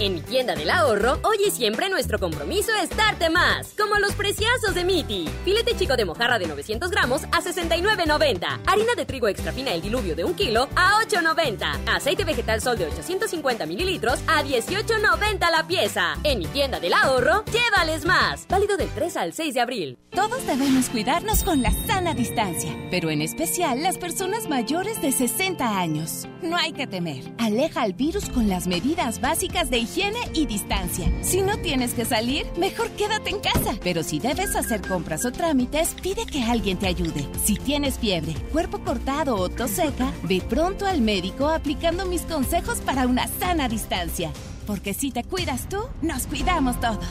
En mi tienda del ahorro, hoy y siempre nuestro compromiso es darte más, como los preciazos de Miti. Filete chico de mojarra de 900 gramos a 69.90. Harina de trigo extra fina el diluvio de un kilo a 8.90. Aceite vegetal sol de 850 mililitros a 18.90 la pieza. En mi tienda del ahorro, llévales más. Válido del 3 al 6 de abril. Todos debemos cuidarnos con la sana distancia, pero en especial las personas mayores de 60 años. No hay que temer. Aleja al virus con las medidas básicas de higiene y distancia. Si no tienes que salir, mejor quédate en casa. Pero si debes hacer compras o trámites, pide que alguien te ayude. Si tienes fiebre, cuerpo cortado o tos seca, ve pronto al médico aplicando mis consejos para una sana distancia. Porque si te cuidas tú, nos cuidamos todos.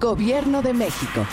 Gobierno de México.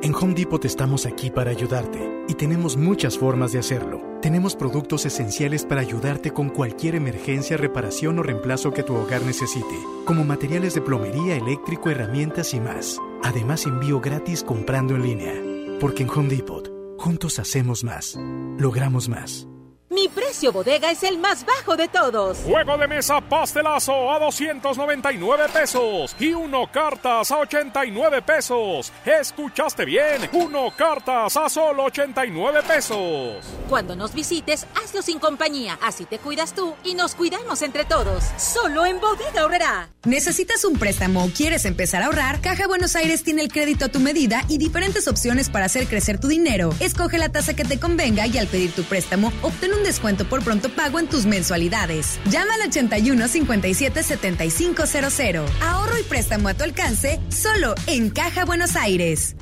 En Home Depot estamos aquí para ayudarte y tenemos muchas formas de hacerlo. Tenemos productos esenciales para ayudarte con cualquier emergencia, reparación o reemplazo que tu hogar necesite, como materiales de plomería, eléctrico, herramientas y más. Además, envío gratis comprando en línea. Porque en Home Depot, juntos hacemos más, logramos más. Mi precio bodega es el más bajo de todos. Juego de mesa pastelazo a 299 pesos y uno cartas a 89 pesos. ¿Escuchaste bien? Uno cartas a solo 89 pesos. Cuando nos visites, hazlo sin compañía. Así te cuidas tú y nos cuidamos entre todos. Solo en Bodega Horrera. ¿Necesitas un préstamo o quieres empezar a ahorrar? Caja Buenos Aires tiene el crédito a tu medida y diferentes opciones para hacer crecer tu dinero. Escoge la tasa que te convenga y al pedir tu préstamo, obtén un descuento por pronto pago en tus mensualidades. Llama al 81 57 7500. Ahorro y préstamo a tu alcance solo en Caja Buenos Aires.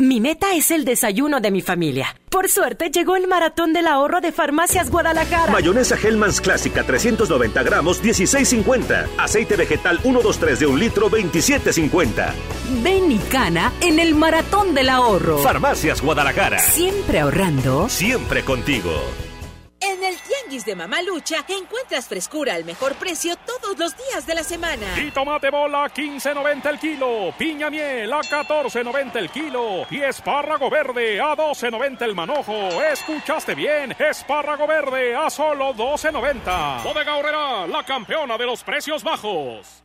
Mi meta es el desayuno de mi familia. Por suerte llegó el maratón del ahorro de Farmacias Guadalajara. Mayonesa Hellmann's Clásica 390 gramos 16.50. Aceite vegetal 123 de un litro 27.50. Ven y cana en el maratón del ahorro. Farmacias Guadalajara. Siempre ahorrando. Siempre contigo. En el Tianguis de Mamalucha encuentras frescura al mejor precio todos los días de la semana. Y tomate bola a 15.90 el kilo, piña miel a 14.90 el kilo y espárrago verde a 12.90 el manojo. ¿Escuchaste bien? Espárrago verde a solo 12.90. Bodega Horrera, la campeona de los precios bajos.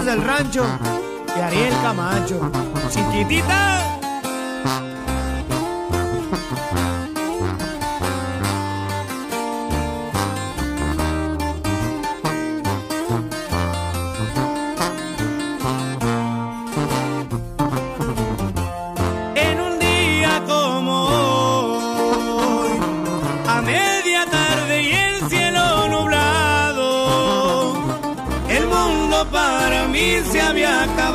Del rancho de Ariel Camacho. Chiquitita. Mí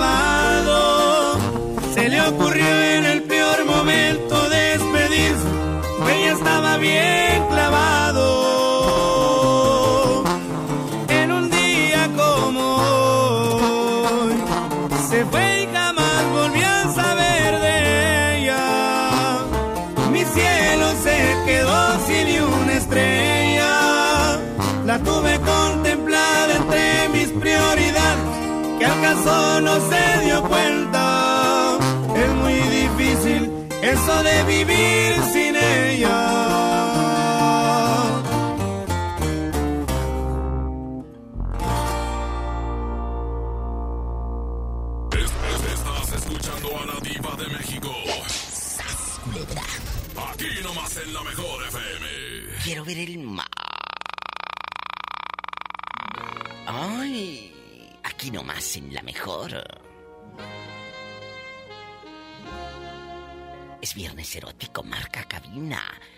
de vivir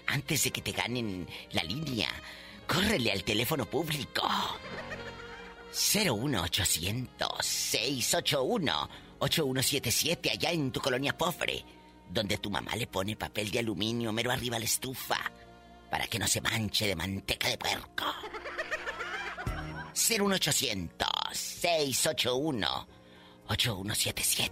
Antes de que te ganen la línea, córrele al teléfono público. 01800-681-8177 allá en tu colonia pobre, donde tu mamá le pone papel de aluminio mero arriba a la estufa para que no se manche de manteca de puerco. 01800-681-8177.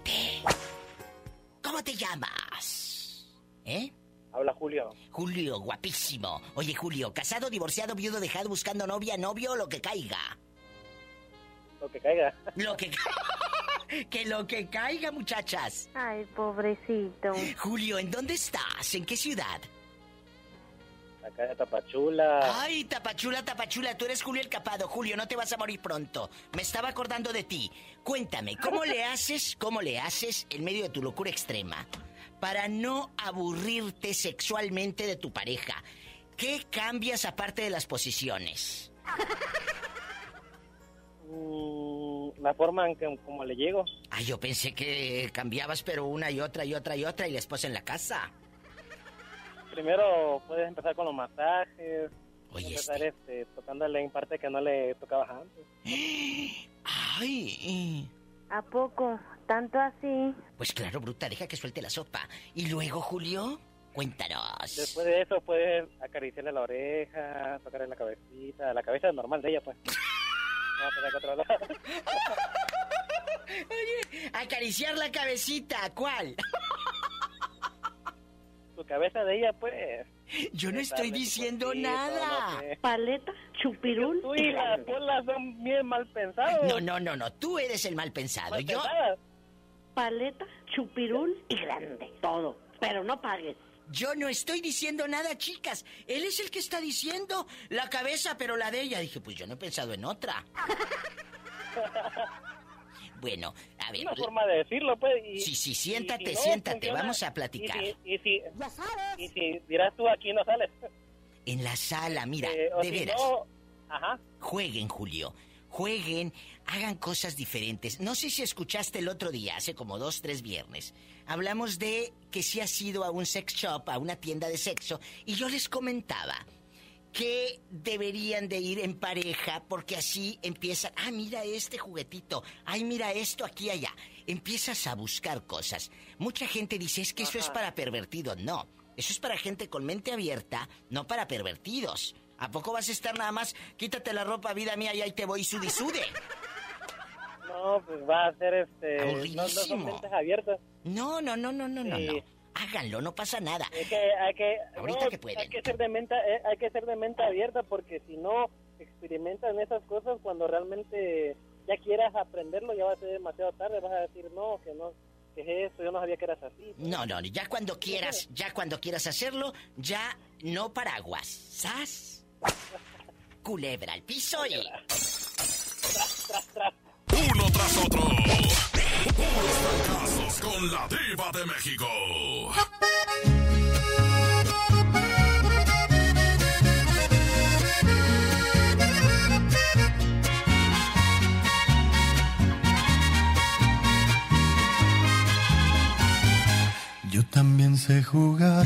¿Cómo te llamas? ¿Eh? Habla Julio. Julio, guapísimo. Oye, Julio, casado, divorciado, viudo, dejado, buscando novia, novio, lo que caiga. Lo que caiga. Lo que ca- que lo que caiga, muchachas. Ay, pobrecito. Julio, ¿en dónde estás? ¿En qué ciudad? Acá de Tapachula. Ay, Tapachula, Tapachula, tú eres Julio el Capado. Julio, no te vas a morir pronto. Me estaba acordando de ti. Cuéntame, ¿cómo le haces, cómo le haces en medio de tu locura extrema para no aburrirte sexualmente de tu pareja? ¿Qué cambias aparte de las posiciones? Mm, la forma en que como le llego. Ay, yo pensé que cambiabas, pero una y otra y otra y otra y la esposa en la casa. Primero puedes empezar con los masajes. Oye, empezar este, tocándole en parte que no le tocabas antes. Ay. ¿A poco? ¿Tanto así? Pues claro, bruta, deja que suelte la sopa. ¿Y luego, Julio? Cuéntanos. Después de eso puedes acariciarle la oreja, tocarle la cabecita, la cabeza normal de ella, pues. No va a tener que otro lado. Oye, acariciar la cabecita, ¿cuál? Tu cabeza de ella, pues. Yo no estoy diciendo nada. ¿Paleta? ¿Chupirul? Tú y la pola son bien mal pensados. No, no, no, no, tú eres el mal pensado. Mal Yo, pensadas. Paleta, chupirul y grande. Todo. Pero no pagues. yo no estoy diciendo nada, chicas. Él es el que está diciendo la cabeza, pero la de ella. Dije, pues yo no he pensado en otra. Bueno, a ver. Una forma de decirlo, pues. Y, Sí, sí, siéntate, y si no siéntate, funciona, vamos a platicar. Y si, y si, y si dirás tú aquí no sales. En la sala, mira, Eh, de si veras. no, ajá. Jueguen, Julio. Jueguen, hagan cosas diferentes. No sé si escuchaste el otro día, hace como dos, tres viernes. Hablamos de que si has ido a un sex shop, a una tienda de sexo, y yo les comentaba que deberían de ir en pareja porque así empiezan, ah, mira este juguetito, ay, mira esto aquí y allá. Empiezas a buscar cosas. Mucha gente dice, es que eso es para pervertidos. No, eso es para gente con mente abierta, no para pervertidos. ¿A poco vas a estar nada más, quítate la ropa, vida mía, y ahí te voy sude sude? No, pues va a ser este. No, no son Aburridísimo. mentes abiertas. No, no, no, no, no, no, Sí. no. Háganlo, no pasa nada. Es que hay que. Ahorita no, que pueden. Hay que ser de mente, eh, hay que ser de mente abierta porque si no experimentan esas cosas cuando realmente ya quieras aprenderlo, ya va a ser demasiado tarde, vas a decir, no, que no, que es eso, yo no sabía que eras así. No, no, ya cuando quieras, ya cuando quieras hacerlo, ya no paraguas. ¿Sas? Culebra al piso y... Uno tras otro. Puros fracasos con la diva de México. Yo también sé jugar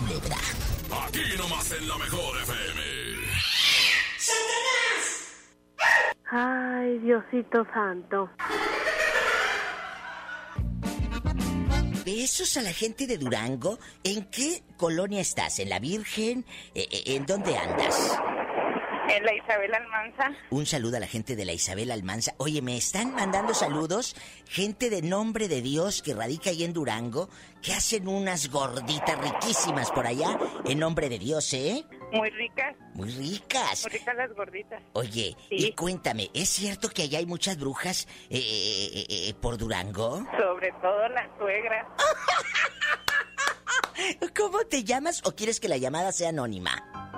Aquí nomás en la mejor FM. Ay, Diosito santo. Besos a la gente de Durango. ¿En qué colonia estás? ¿En la Virgen? Eh, eh, ¿En dónde andas? En la Isabel Almanza. Un saludo a la gente de la Isabel Almanza. Oye, me están mandando saludos gente de nombre de Dios que radica ahí en Durango, que hacen unas gorditas riquísimas por allá, en nombre de Dios, ¿eh? Muy ricas. Muy ricas. Muy ricas las gorditas. Oye, y cuéntame, ¿es cierto que allá hay muchas brujas eh, eh, eh, por Durango? Sobre todo las suegras. ¿Cómo te llamas o quieres que la llamada sea anónima?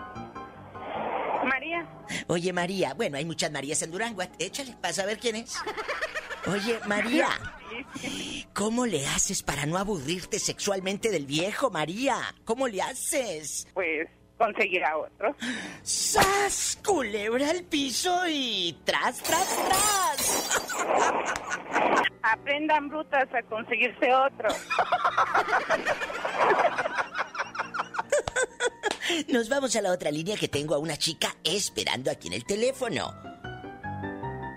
María. Oye, María, bueno, hay muchas Marías en Durango. Échale, para saber quién es. Oye, María, ¿cómo le haces para no aburrirte sexualmente del viejo, María? ¿Cómo le haces? Pues conseguir a otro. ¡Sas! Culebra al piso y tras, tras, tras. Aprendan brutas a conseguirse otro. Nos vamos a la otra línea que tengo a una chica esperando aquí en el teléfono.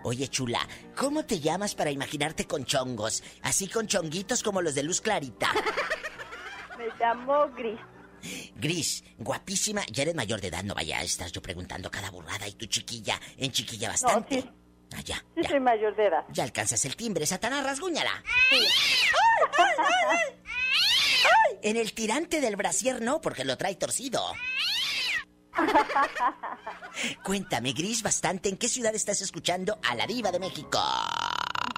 Oye, chula, ¿cómo te llamas para imaginarte con chongos? Así con chonguitos como los de Luz Clarita. Me llamo Gris. Gris, guapísima, ya eres mayor de edad, no vaya, estás yo preguntando cada burrada y tu chiquilla, en chiquilla bastante. sí. Ah, ya, Sí, ya. soy mayor de edad. Ya alcanzas el timbre, Satanás, rasguñala. En el tirante del brasier no, porque lo trae torcido. Cuéntame, Gris, bastante, ¿en qué ciudad estás escuchando a la diva de México?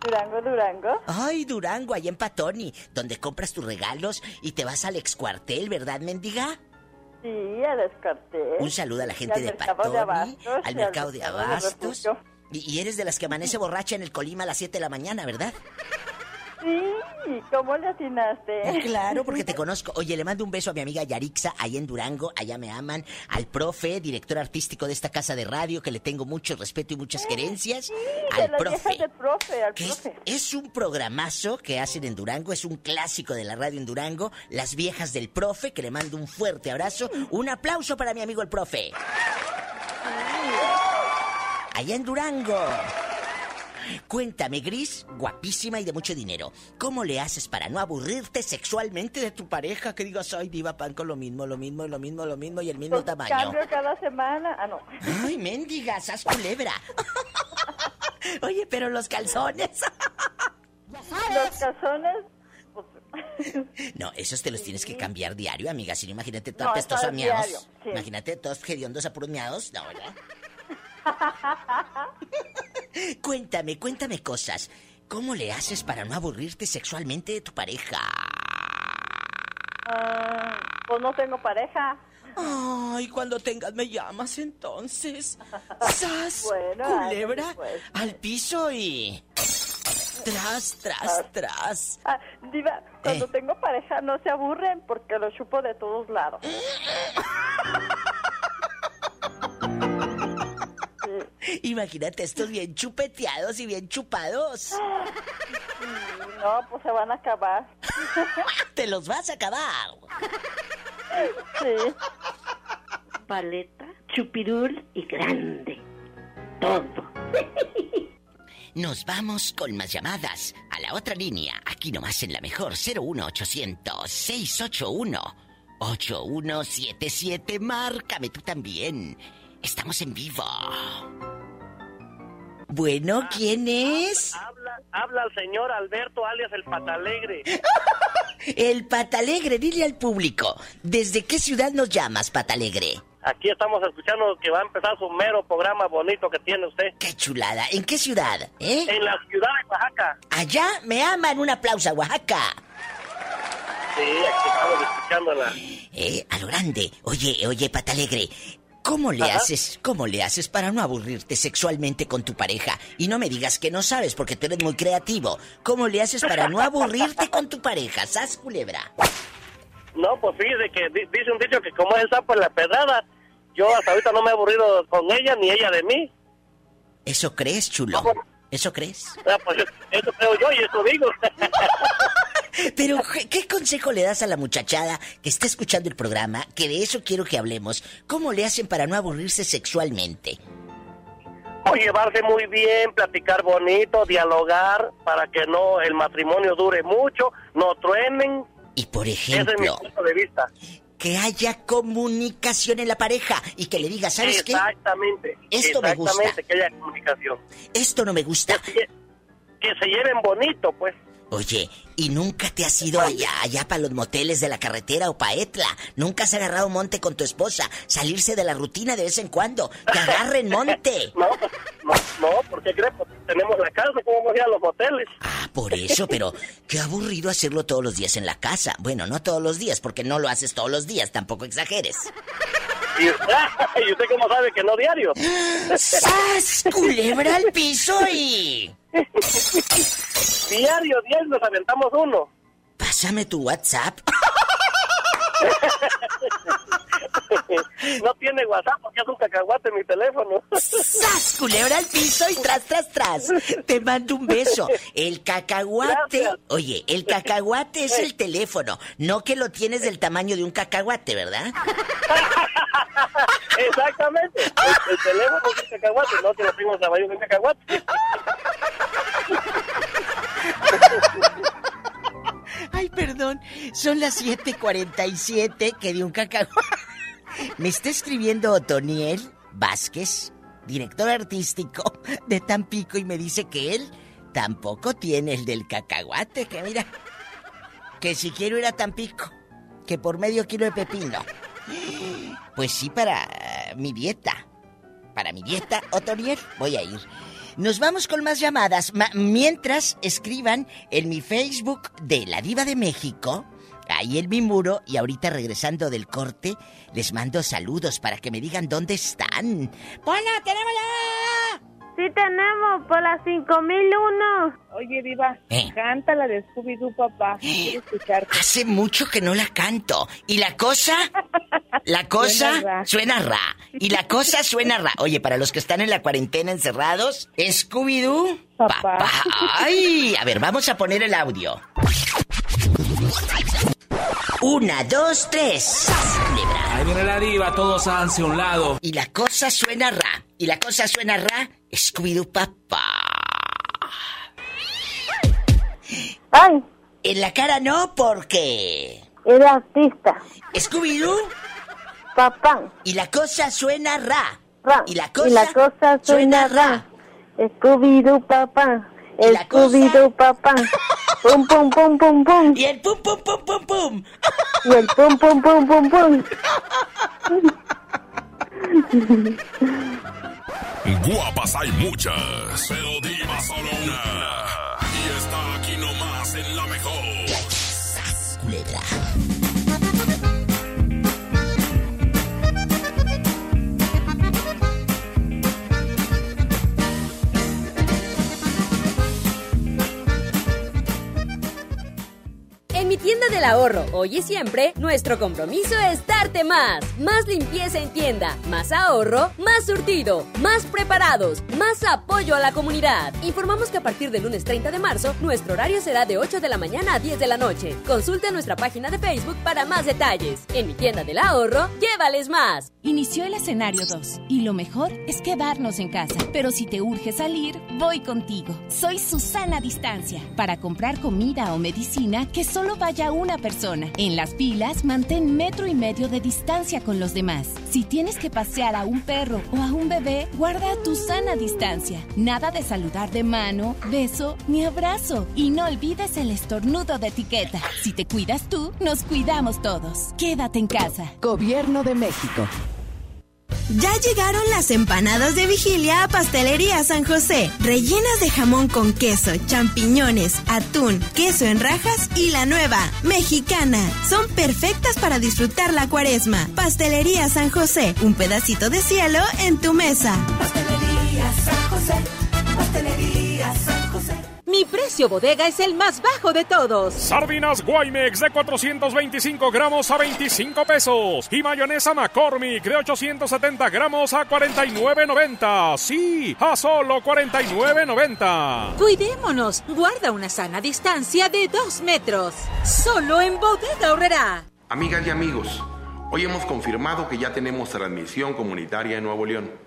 Durango, Durango. Ay, Durango, ahí en Patoni, donde compras tus regalos y te vas al excuartel, ¿verdad, mendiga? Sí, a descarté. Un saludo a la gente al de Patoni, de Abastos, al mercado de Abastos. Y, y eres de las que amanece borracha en el Colima a las 7 de la mañana, ¿verdad? Sí, ¿cómo le atinaste? Claro, porque te conozco. Oye, le mando un beso a mi amiga Yarixa, allá en Durango, allá me aman. Al profe, director artístico de esta casa de radio, que le tengo mucho respeto y muchas querencias. de Al las profe. viejas del profe, al es, profe. es un programazo que hacen en Durango, es un clásico de la radio en Durango. Las viejas del profe, que le mando un fuerte abrazo. Un aplauso para mi amigo el profe. Allá en Durango. Cuéntame, Gris, guapísima y de mucho dinero. ¿Cómo le haces para no aburrirte sexualmente de tu pareja? Que digas, ay, diva pan con lo mismo, lo mismo, lo mismo, lo mismo y el mismo tamaño. Cambio cada semana. Ah, no. Ay, mendiga, sas culebra. Oye, pero los calzones. Los calzones. No, esos te los tienes que cambiar diario, amiga. Si no, imagínate todo No, apestoso eso a es miados. sí. Imagínate todos hediondos a puros miados. No, ¿verdad? cuéntame, cuéntame cosas. ¿Cómo le haces para no aburrirte sexualmente de tu pareja? Ah, pues no tengo pareja. Ay, cuando tengas me llamas entonces. ¡Sas! Bueno, culebra pues. al piso y... Tras, tras, tras. Ah, diva, cuando Eh. tengo pareja no se aburren porque lo chupo de todos lados. Imagínate estos bien chupeteados y bien chupados. No, pues se van a acabar. Te los vas a acabar. Sí. Paleta, chupirul y grande. Todo. Nos vamos con más llamadas a la otra línea. Aquí nomás en la mejor 01800 681 8177. Márcame tú también. Estamos en vivo. Bueno, ¿quién es? Habla, habla el señor Alberto, alias el Patalegre. El Patalegre, dile al público. ¿Desde qué ciudad nos llamas, Patalegre? Aquí estamos escuchando que va a empezar su mero programa bonito que tiene usted. Qué chulada. ¿En qué ciudad? ¿Eh? En la ciudad de Oaxaca. Allá me aman. Un aplauso a Oaxaca. Sí, aquí estamos escuchándola. Eh, a lo grande. Oye, oye, Patalegre. ¿Cómo le Ajá. haces, cómo le haces para no aburrirte sexualmente con tu pareja? Y no me digas que no sabes porque tú eres muy creativo. ¿Cómo le haces para no aburrirte con tu pareja? ¿Sas, culebra? No, pues fíjese que di- dice un dicho que como es el sapo en la pedrada, yo hasta ahorita no me he aburrido con ella ni ella de mí. ¿Eso crees, chulo? ¿Eso crees? Ah, pues eso creo yo y eso digo. Pero, ¿qué, consejo le das a la muchachada que está escuchando el programa? Que de eso quiero que hablemos. ¿Cómo le hacen para no aburrirse sexualmente? O llevarse muy bien, platicar bonito, dialogar para que no el matrimonio dure mucho, no truenen. Y por Ese es mi ejemplo, punto de vista. que haya comunicación en la pareja y que le diga, ¿sabes qué? Exactamente. Esto me gusta. Exactamente, que haya comunicación. Esto no me gusta. Que se lleven bonito, pues. Oye, ¿y nunca te has ido allá, allá para los moteles de la carretera o pa' Etla? ¿Nunca has agarrado monte con tu esposa? Salirse de la rutina de vez en cuando. ¡Que agarren monte! No, no, no, porque crees, Pues tenemos la casa, ¿cómo vamos a ir a los moteles? Ah, por eso, pero qué aburrido hacerlo todos los días en la casa. Bueno, no todos los días, porque no lo haces todos los días, tampoco exageres. Y, ¿y usted cómo sabe que no diario? ¡Sas! Culebra al piso y... diario, diario nos aventamos uno. Pásame tu WhatsApp. no tiene WhatsApp porque es un cacahuate en mi teléfono. ¡Sas! Culebra al piso y tras, tras, tras. Te mando un beso. El cacahuate. Gracias. Oye, el cacahuate es el teléfono. No que lo tienes del tamaño de un cacahuate, ¿verdad? Exactamente. El, el teléfono es un cacahuate, no que lo tengo el tamaño de un cacahuate. Ay, perdón. Son las 7:47 que de un cacahuate. Me está escribiendo Otoniel Vázquez, director artístico de Tampico, y me dice que él tampoco tiene el del cacahuate, que mira, que si quiero ir a Tampico, que por medio kilo de pepino. Pues sí, para mi dieta. Para mi dieta, Otoniel, voy a ir. Nos vamos con más llamadas. mientras escriban en mi Facebook de La Diva de México, ahí en mi muro, y ahorita regresando del corte, les mando saludos para que me digan dónde están. ¡Hola, tenemos ya! Sí tenemos, por las 5001. Oye, Diva, ¿Eh? canta la de Scooby-Doo, papá. Quiero escucharte. Hace mucho que no la canto. ¿Y la cosa? La cosa suena ra. Y la cosa suena ra. Oye, para los que están en la cuarentena encerrados, Scooby-Doo, papá. Ay, a ver, vamos a poner el audio. Una, dos, tres. Ahí viene la diva, todos hacia un lado. Y la cosa suena ra. Y la cosa suena ra. Scooby-Doo papá. Ay. En la cara no, porque. Era artista. Scooby-Doo. Papá. Y la cosa suena ra. Ra. Y la cosa, suena, ra. Scooby-Doo papá. Scooby-Doo papá. Pum, pum, pum, pum, pum. Y el pum, pum, pum, pum, pum. Y el pum, pum, pum, pum, pum. Guapas hay muchas, pero diva solo una. Tienda del ahorro, hoy y siempre, nuestro compromiso es darte más. Más limpieza en tienda, más ahorro, más surtido, más preparados, más apoyo a la comunidad. Informamos que a partir del lunes 30 de marzo, nuestro horario será de 8 de la mañana a 10 de la noche. Consulta nuestra página de Facebook para más detalles. En mi tienda del ahorro, llévales más. Inició el escenario 2 y lo mejor es quedarnos en casa. Pero si te urge salir, voy contigo. Soy Susana Distancia para comprar comida o medicina que solo una persona. En las filas, mantén metro y medio de distancia con los demás. Si tienes que pasear a un perro o a un bebé, guarda tu sana distancia. Nada de saludar de mano, beso ni abrazo. Y no olvides el estornudo de etiqueta. Si te cuidas tú, nos cuidamos todos. Quédate en casa. Gobierno de México. Ya llegaron las empanadas de vigilia a Pastelería San José, rellenas de jamón con queso, champiñones, atún, queso en rajas y la nueva, mexicana. Son perfectas para disfrutar la cuaresma. Pastelería San José, un pedacito de cielo en tu mesa. Mi precio bodega es el más bajo de todos. Sardinas Guaymex de 425 gramos a 25 pesos. Y mayonesa McCormick de 870 gramos a 49.90. Sí, a solo 49.90. Cuidémonos. Guarda una sana distancia de 2 metros. Solo en bodega ahorrará. Amigas y amigos, hoy hemos confirmado que ya tenemos transmisión comunitaria en Nuevo León.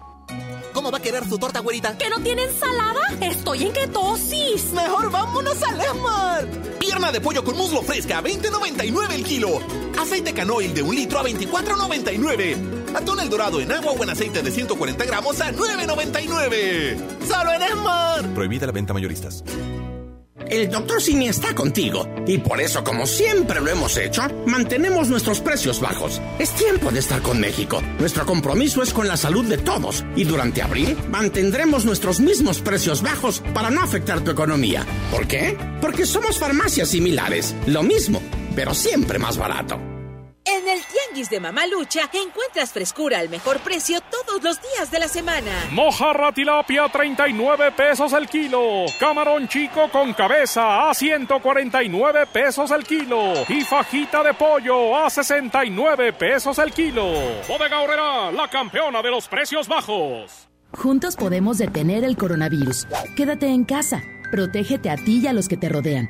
¿Cómo va a querer su torta, güerita? ¿Que no tiene ensalada? Estoy en ketosis. Mejor vámonos a Lemar. Pierna de pollo con muslo fresca a 20.99 el kilo. Aceite canoil de un litro a 24.99. Atún el dorado en agua o en aceite de 140 gramos a 9.99. ¡Solo en Esmar! Prohibida la venta mayoristas. El doctor Simi está contigo y por eso, como siempre lo hemos hecho, mantenemos nuestros precios bajos. Es tiempo de estar con México. Nuestro compromiso es con la salud de todos y durante abril mantendremos nuestros mismos precios bajos para no afectar tu economía. ¿Por qué? Porque somos farmacias similares, lo mismo, pero siempre más barato. En el Tianguis de Mamalucha encuentras frescura al mejor precio todo todos los días de la semana. Mojarra tilapia 39 pesos el kilo. Camarón chico con cabeza a 149 pesos el kilo. Y fajita de pollo a 69 pesos el kilo. Bodega Horrera, la campeona de los precios bajos. Juntos podemos detener el coronavirus. Quédate en casa. Protégete a ti y a los que te rodean.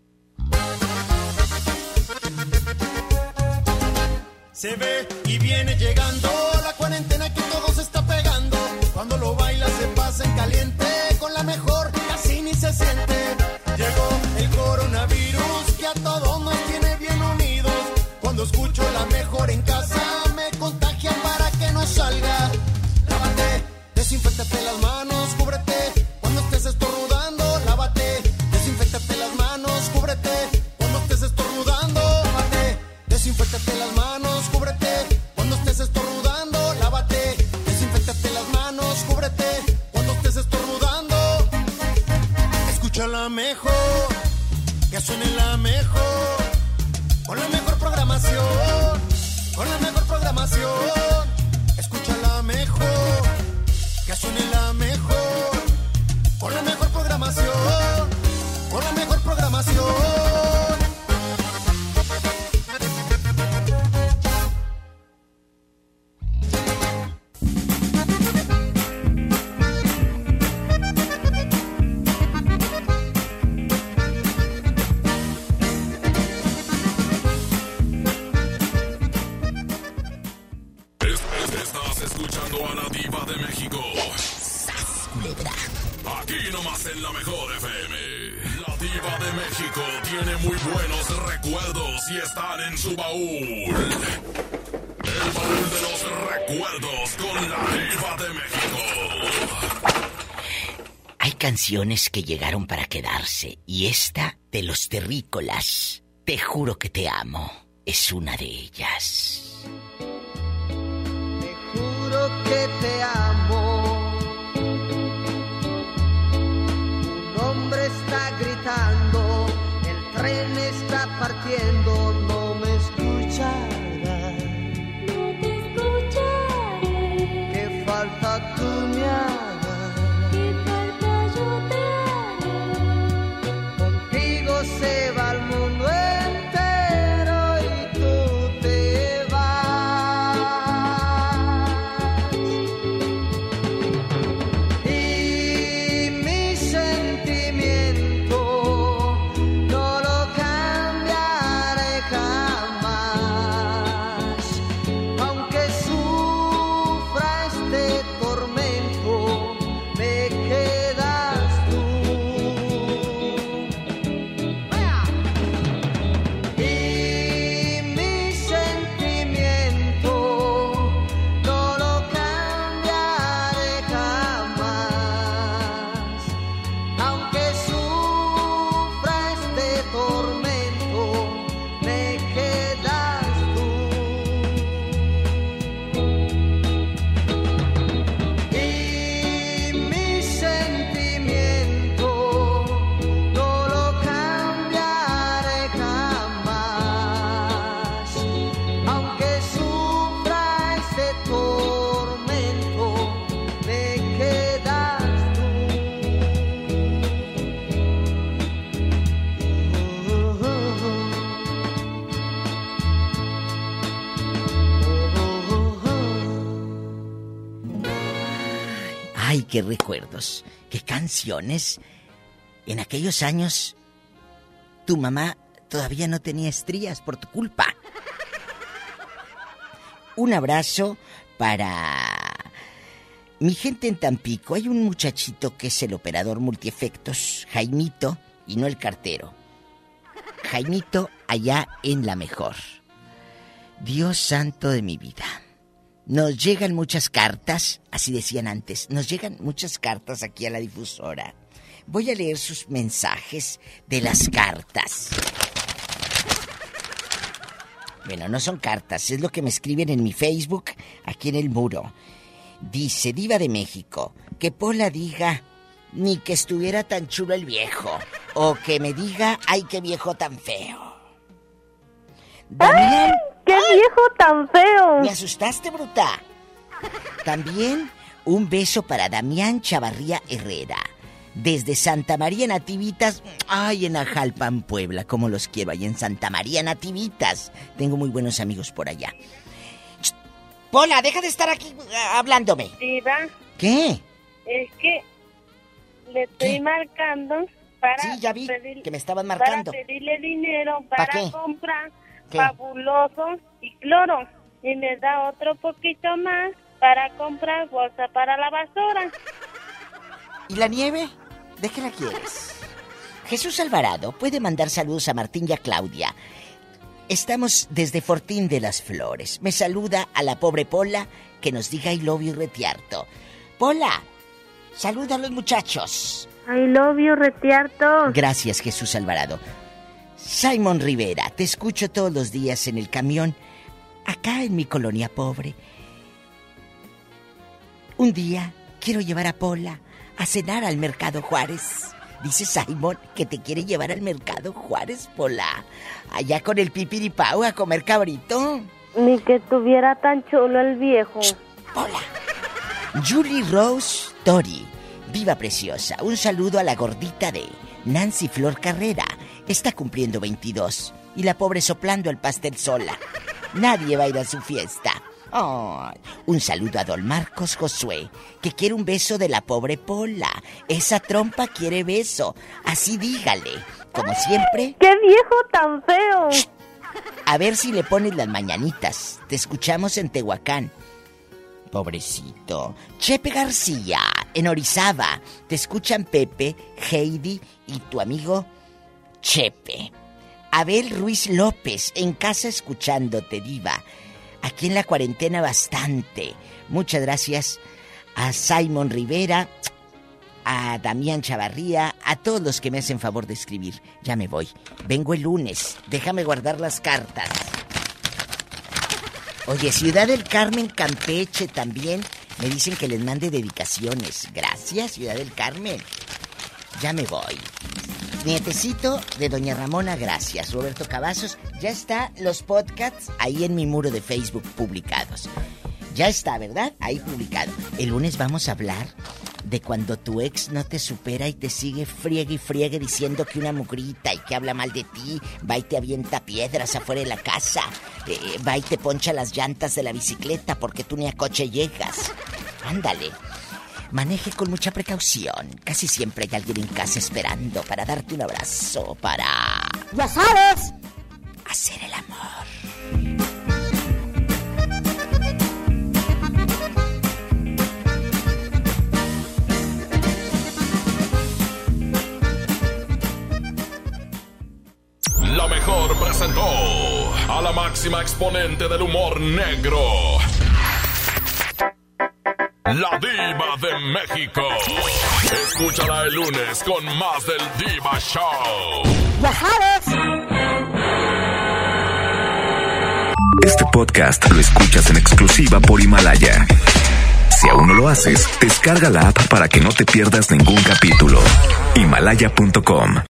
Se ve y viene llegando la cuarentena que todo se está pegando. Cuando lo baila se pasa en caliente, con la mejor casi ni se siente. Escucha la mejor, que suene la mejor, con la mejor programación, con la mejor programación, escucha la mejor, que suene la mejor, con la mejor que llegaron para quedarse y esta de los terrícolas, Te juro que te amo, es una de ellas. Qué recuerdos, qué canciones. En aquellos años, tu mamá todavía no tenía estrías por tu culpa. Un abrazo para mi gente en Tampico. Hay un muchachito que es el operador multiefectos, Jaimito, y no el cartero. Jaimito allá en la mejor. Dios santo de mi vida. Nos llegan muchas cartas, así decían antes, nos llegan muchas cartas aquí a la difusora Voy a leer sus mensajes de las cartas. Bueno, no son cartas, es lo que me escriben en mi Facebook, aquí en el muro. Dice, Diva de México, que Pola diga ni que estuviera tan chulo el viejo, o que me diga, ay, qué viejo tan feo. Damián. ¡Qué viejo tan feo! Me asustaste, bruta. También un beso para Damián Chavarría Herrera. Desde Santa María Nativitas, ay, en Ajalpan, Puebla, como los quiero, ahí en Santa María Nativitas. Tengo muy buenos amigos por allá. Pola, deja de estar aquí eh, hablándome. Diva. ¿Qué? Es que le estoy marcando para. Sí, ya vi que me estaban marcando. Para pedirle dinero para qué? comprar fabuloso y cloro. Y me da otro poquito más para comprar bolsa para la basura. ¿Y la nieve? ¿De qué la quieres? Jesús Alvarado puede mandar saludos a Martín y a Claudia. Estamos desde Fortín de las Flores. Me saluda a la pobre Pola que nos diga I love you retiarto. Pola, saluda a los muchachos. I love you retiarto. Gracias, Jesús Alvarado. Simon Rivera, te escucho todos los días en el camión, acá en mi colonia pobre. Un día quiero llevar a Pola a cenar al Mercado Juárez. Dice Simon que te quiere llevar al Mercado Juárez, Pola. Allá con el pipiripau a comer cabrito. Ni que tuviera tan chulo el viejo. Pola. Julie Rose Tori. Viva preciosa. Un saludo a la gordita de Nancy Flor Carrera. Está cumpliendo 22. Y la pobre soplando el pastel sola. Nadie va a ir a su fiesta. Ay, un saludo a don Marcos Josué, que quiere un beso de la pobre Pola. Esa trompa quiere beso. Así dígale. Como siempre. ¡Qué viejo tan feo! A ver si le pones las mañanitas. Te escuchamos en Tehuacán. Pobrecito. Chepe García, en Orizaba. Te escuchan Pepe, Heidi y tu amigo Chepe. Abel Ruiz López, en casa escuchándote, diva. Aquí en la cuarentena bastante. Muchas gracias a Simon Rivera, a Damián Chavarría, a todos los que me hacen favor de escribir. Ya me voy. Vengo el lunes. Déjame guardar las cartas. Oye, Ciudad del Carmen, Campeche también. Me dicen que les mande dedicaciones. Gracias, Ciudad del Carmen. Ya me voy. Nietecito de Doña Ramona, gracias. Roberto Cavazos, ya está los podcasts ahí en mi muro de Facebook publicados. Ya está, ¿verdad? Ahí publicado. El lunes vamos a hablar de cuando tu ex no te supera y te sigue friegue y friegue diciendo que una mugrita y que habla mal de ti, va y te avienta piedras afuera de la casa, eh, va y te poncha las llantas de la bicicleta porque tú ni a coche llegas. Ándale. Maneje con mucha precaución. Casi siempre hay alguien en casa esperando para darte un abrazo, para... ¡Ya sabes! Hacer el amor. La mejor presentó a la máxima exponente del humor negro. La diva de México. Escúchala el lunes con más del Diva Show. ¡Ya sabes! Este podcast lo escuchas en exclusiva por Himalaya. Si aún no lo haces, descarga la app para que no te pierdas ningún capítulo. Himalaya.com